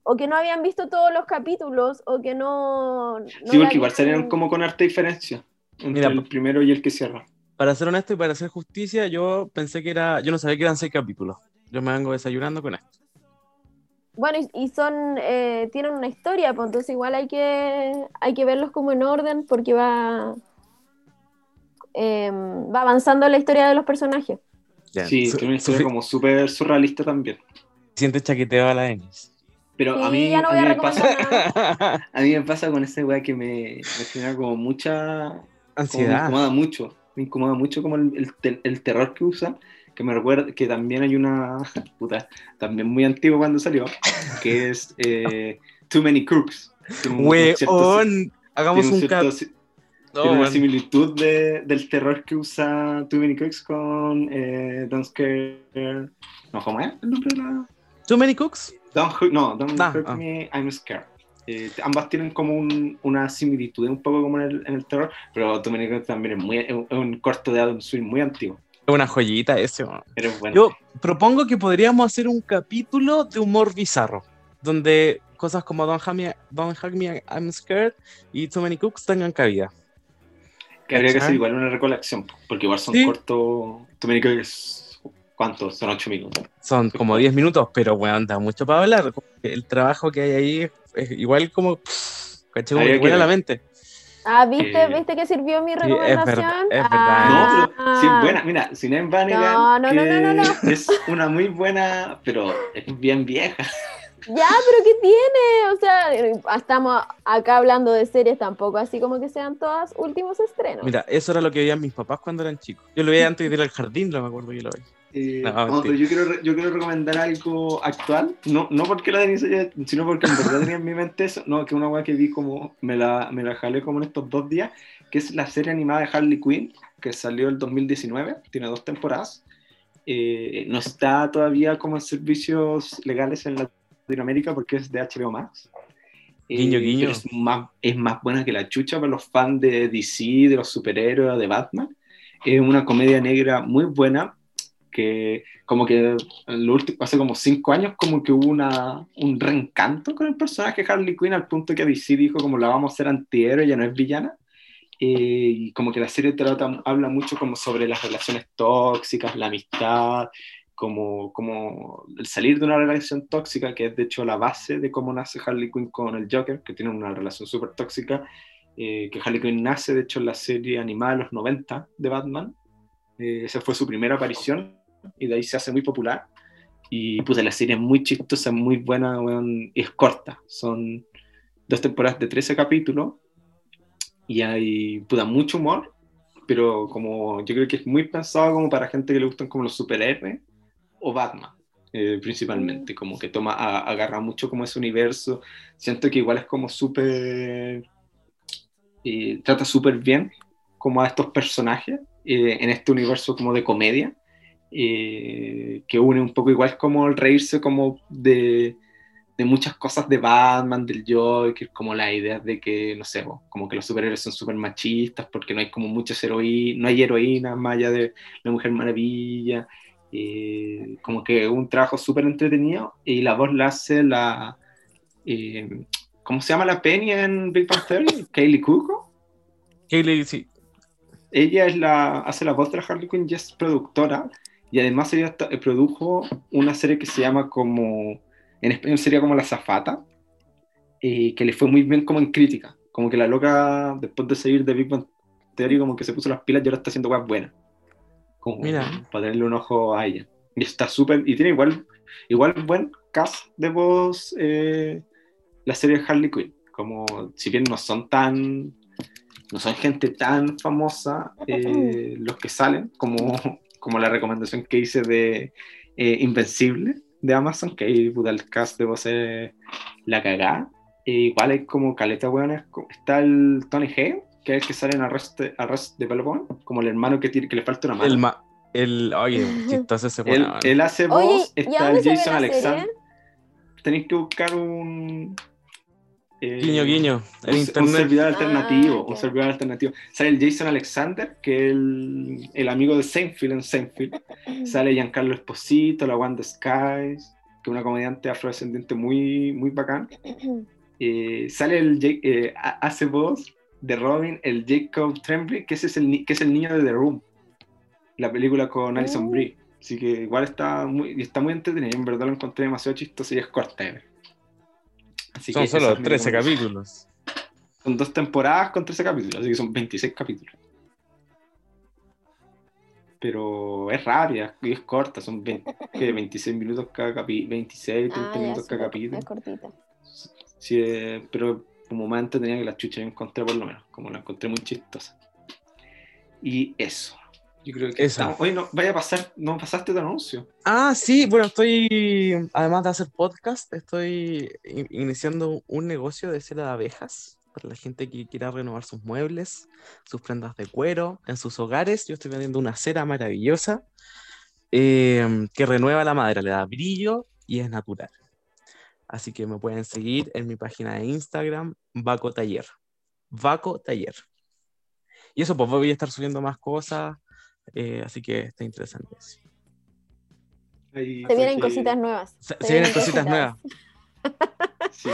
O que no habían visto todos los capítulos, o que no. no Sí, porque igual salieron como con harta diferencia entre Mira, el primero y el que cierra. Para ser honesto y para hacer justicia, yo pensé que era. Yo no sabía que eran seis capítulos. Yo me vengo desayunando con esto. Bueno, y, y son, eh, tienen una historia, pues entonces igual hay que, hay que verlos como en orden porque va, eh, va avanzando la historia de los personajes. Ya, Sí, tiene una historia como súper surrealista también. Suficiente chaqueteo a la Denis. Pero a Sí, mí, ya no a voy mí a me pasa, a mí me pasa con esa weá que me, me genera como mucha como me Ansiedad. incomoda mucho. Me incomoda mucho como el, el el terror que usa. Que me recuerda que también hay una. Puta, también muy antiguo cuando salió. Que es eh, Too Many Crooks. Un- un Weón, hagamos un cierto- tiene una similitud de- del terror que usa Too Many Crooks con eh, Don't Scare. No, ¿cómo es el nombre de la.? Too many cooks. Don't no, Don't Ah, Hurt ah. Me, I'm Scared. Eh, ambas tienen como un- una similitud, un poco como en el, en el terror, pero Too Many Crooks también es, muy, es un- corto de Adam Swing muy antiguo. Es una joyita ese. Pero bueno. Yo propongo que podríamos hacer un capítulo de humor bizarro, donde cosas como Don't Hug Me, Don't Hug Me I'm Scared y Too Many Cooks tengan cabida. Que habría que hacer igual una recolección, porque igual son Sí. cortos. Too Many Crooks, ¿cuántos? Son 8 minutos. Son como 10 minutos, pero weón, da mucho para hablar. El trabajo que hay ahí es, es igual como. ¿Cachai? Que vuela la mente. Ah, ¿viste, Eh, ¿viste que sirvió mi es recomendación? verdad, es verdad. Ah, No, pero sí es buena. Mira, Sinem Vanigan, No, no, no, que no, no, no. es una muy buena, pero es bien vieja. Ya, pero ¿qué tiene? O sea, estamos acá hablando de series tampoco, así como que sean todas últimos estrenos. Mira, eso era lo que veían mis papás cuando eran chicos. Yo lo veía antes de ir al jardín, no me acuerdo que lo veía. Eh, No, no, mentira. pero yo quiero, yo quiero recomendar algo actual, no, no porque la Denise haya, sino porque en verdad tenía en mi mente eso, no, que una weá que vi como, me la, me la jalé como en estos dos días, que es la serie animada de Harley Quinn, que salió el 2019, tiene dos temporadas, Eh, no está todavía como en servicios legales en Latinoamérica porque es de HBO Max. Eh, Guiño, guiño. pero Es más, es más buena que la chucha para los fans de DC, de los superhéroes, de Batman. Es una comedia negra muy buena que como que en lo último, hace como cinco años como que hubo una, un reencanto con el personaje Harley Quinn al punto que DC dijo como la vamos a hacer antihéroe, ya no es villana. Eh, y como que la serie trata, habla mucho como sobre las relaciones tóxicas, la amistad, como, como el salir de una relación tóxica, que es de hecho la base de cómo nace Harley Quinn con el Joker, que tiene una relación súper tóxica, eh, que Harley Quinn nace de hecho en la serie animada de los 90 de Batman. Eh, esa fue su primera aparición y de ahí se hace muy popular. Y pues la serie es muy chistosa, muy buena, weón, y es corta. Son dos temporadas de 13 capítulos y hay puta, mucho humor, pero como yo creo que es muy pensado como para gente que le gustan como los superhéroes o Batman. eh, principalmente, como que toma, a- agarra mucho como ese universo, siento que igual es como súper, eh, trata súper bien como a estos personajes eh, en este universo como de comedia, eh, que une un poco igual como el reírse como de, de muchas cosas de Batman, del Joker, como las ideas de que, no sé, como que los superhéroes son súper machistas porque no hay como muchas heroínas, no hay heroínas más allá de la Mujer Maravilla, eh, como que un trabajo súper entretenido y la voz la hace la, eh, ¿cómo se llama la Penny en Big Bang Theory? Kaylee Cuoco. Kaylee, sí. Ella es la, hace la voz de la Harley Quinn y es productora. Y además ella eh, produjo una serie que se llama como, en español sería como La Zafata, y que le fue muy bien como en crítica. Como que la loca, después de seguir de Big Bang Theory, como que se puso las pilas y ahora está haciendo cosas buenas. Como Mira. para tenerle un ojo a ella. Y está súper, y tiene igual, igual buen cast de voz eh, la serie de Harley Quinn. Como, si bien no son tan, no son gente tan famosa, eh, los que salen, como, como la recomendación que hice de eh, Invencible de Amazon, que ahí puta, el cast de voz es la cagada. E igual hay como caleta, weón. Está el Tony Hale, que es el que sale en Arrest, Arrest Development, como el hermano que, tiene, que le falta una mano. El, ma el oye, chistoso ese él, él hace voz, ¿y a está el Jason Alexander. Tenéis que buscar un. eh, Guiño, guiño. Un, servidor alternativo, Ah, un servidor alternativo. Sale el Jason Alexander, que es el, el amigo de Seinfeld en Seinfeld. Sale Giancarlo Esposito, la Wanda Skies, que es una comediante afrodescendiente muy, muy bacán. Eh, sale el eh, ha- hace voz de Robin, el Jacob Tremblay, que, ese es el, que es el niño de The Room, la película con Alison Mm. Brie. Así que igual está muy, está muy entretenido. En verdad lo encontré demasiado chistoso y es corta. eh. Así Son que solo es mi 13 recomendación. capítulos. Son dos temporadas con 13 capítulos, así que son 26 capítulos. Pero es rápida y es corta, son 20 ¿qué? 26 minutos cada capítulo, 26, 30 Ah, ya, minutos cada capítulo. es cortita. Sí, eh, pero como más entretenida que la chucha yo encontré por lo menos, como la encontré muy chistosa. Y eso. Yo creo que estamos- Oye, no, vaya a pasar, no pasaste tu anuncio. Ah, sí, bueno, estoy, además de hacer podcast, estoy in- iniciando un negocio de cera de abejas para la gente que quiera renovar sus muebles, sus prendas de cuero en sus hogares. Yo estoy vendiendo una cera maravillosa eh, que renueva la madera, le da brillo y es natural. Así que me pueden seguir en mi página de Instagram, Vaco Taller. Vaco Taller. Y eso, pues voy a estar subiendo más cosas, eh, así que está interesante. eso. Ahí, Se vienen cositas nuevas. Se, se vienen cositas nuevas. Sí,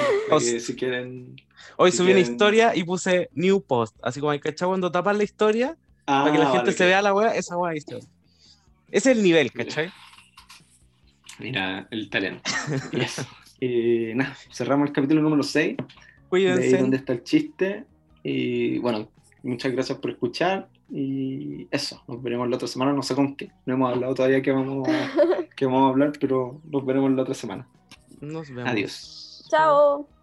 que si quieren. Hoy Si subí una historia y puse new post. Así como hay cachado cuando tapas la historia, para que la Ah, gente vale, se vea la weá, esa es historia. Ese es el nivel, ¿cachai? Mira, el talento. Y eso. Eh, nada, cerramos el capítulo número 6. De ahí Cuídense. donde está el chiste. Y bueno, muchas gracias por escuchar. Y eso, nos veremos la otra semana. No sé con qué. No hemos hablado todavía que vamos, que vamos a hablar, pero nos veremos la otra semana. Nos vemos. Adiós. Chao.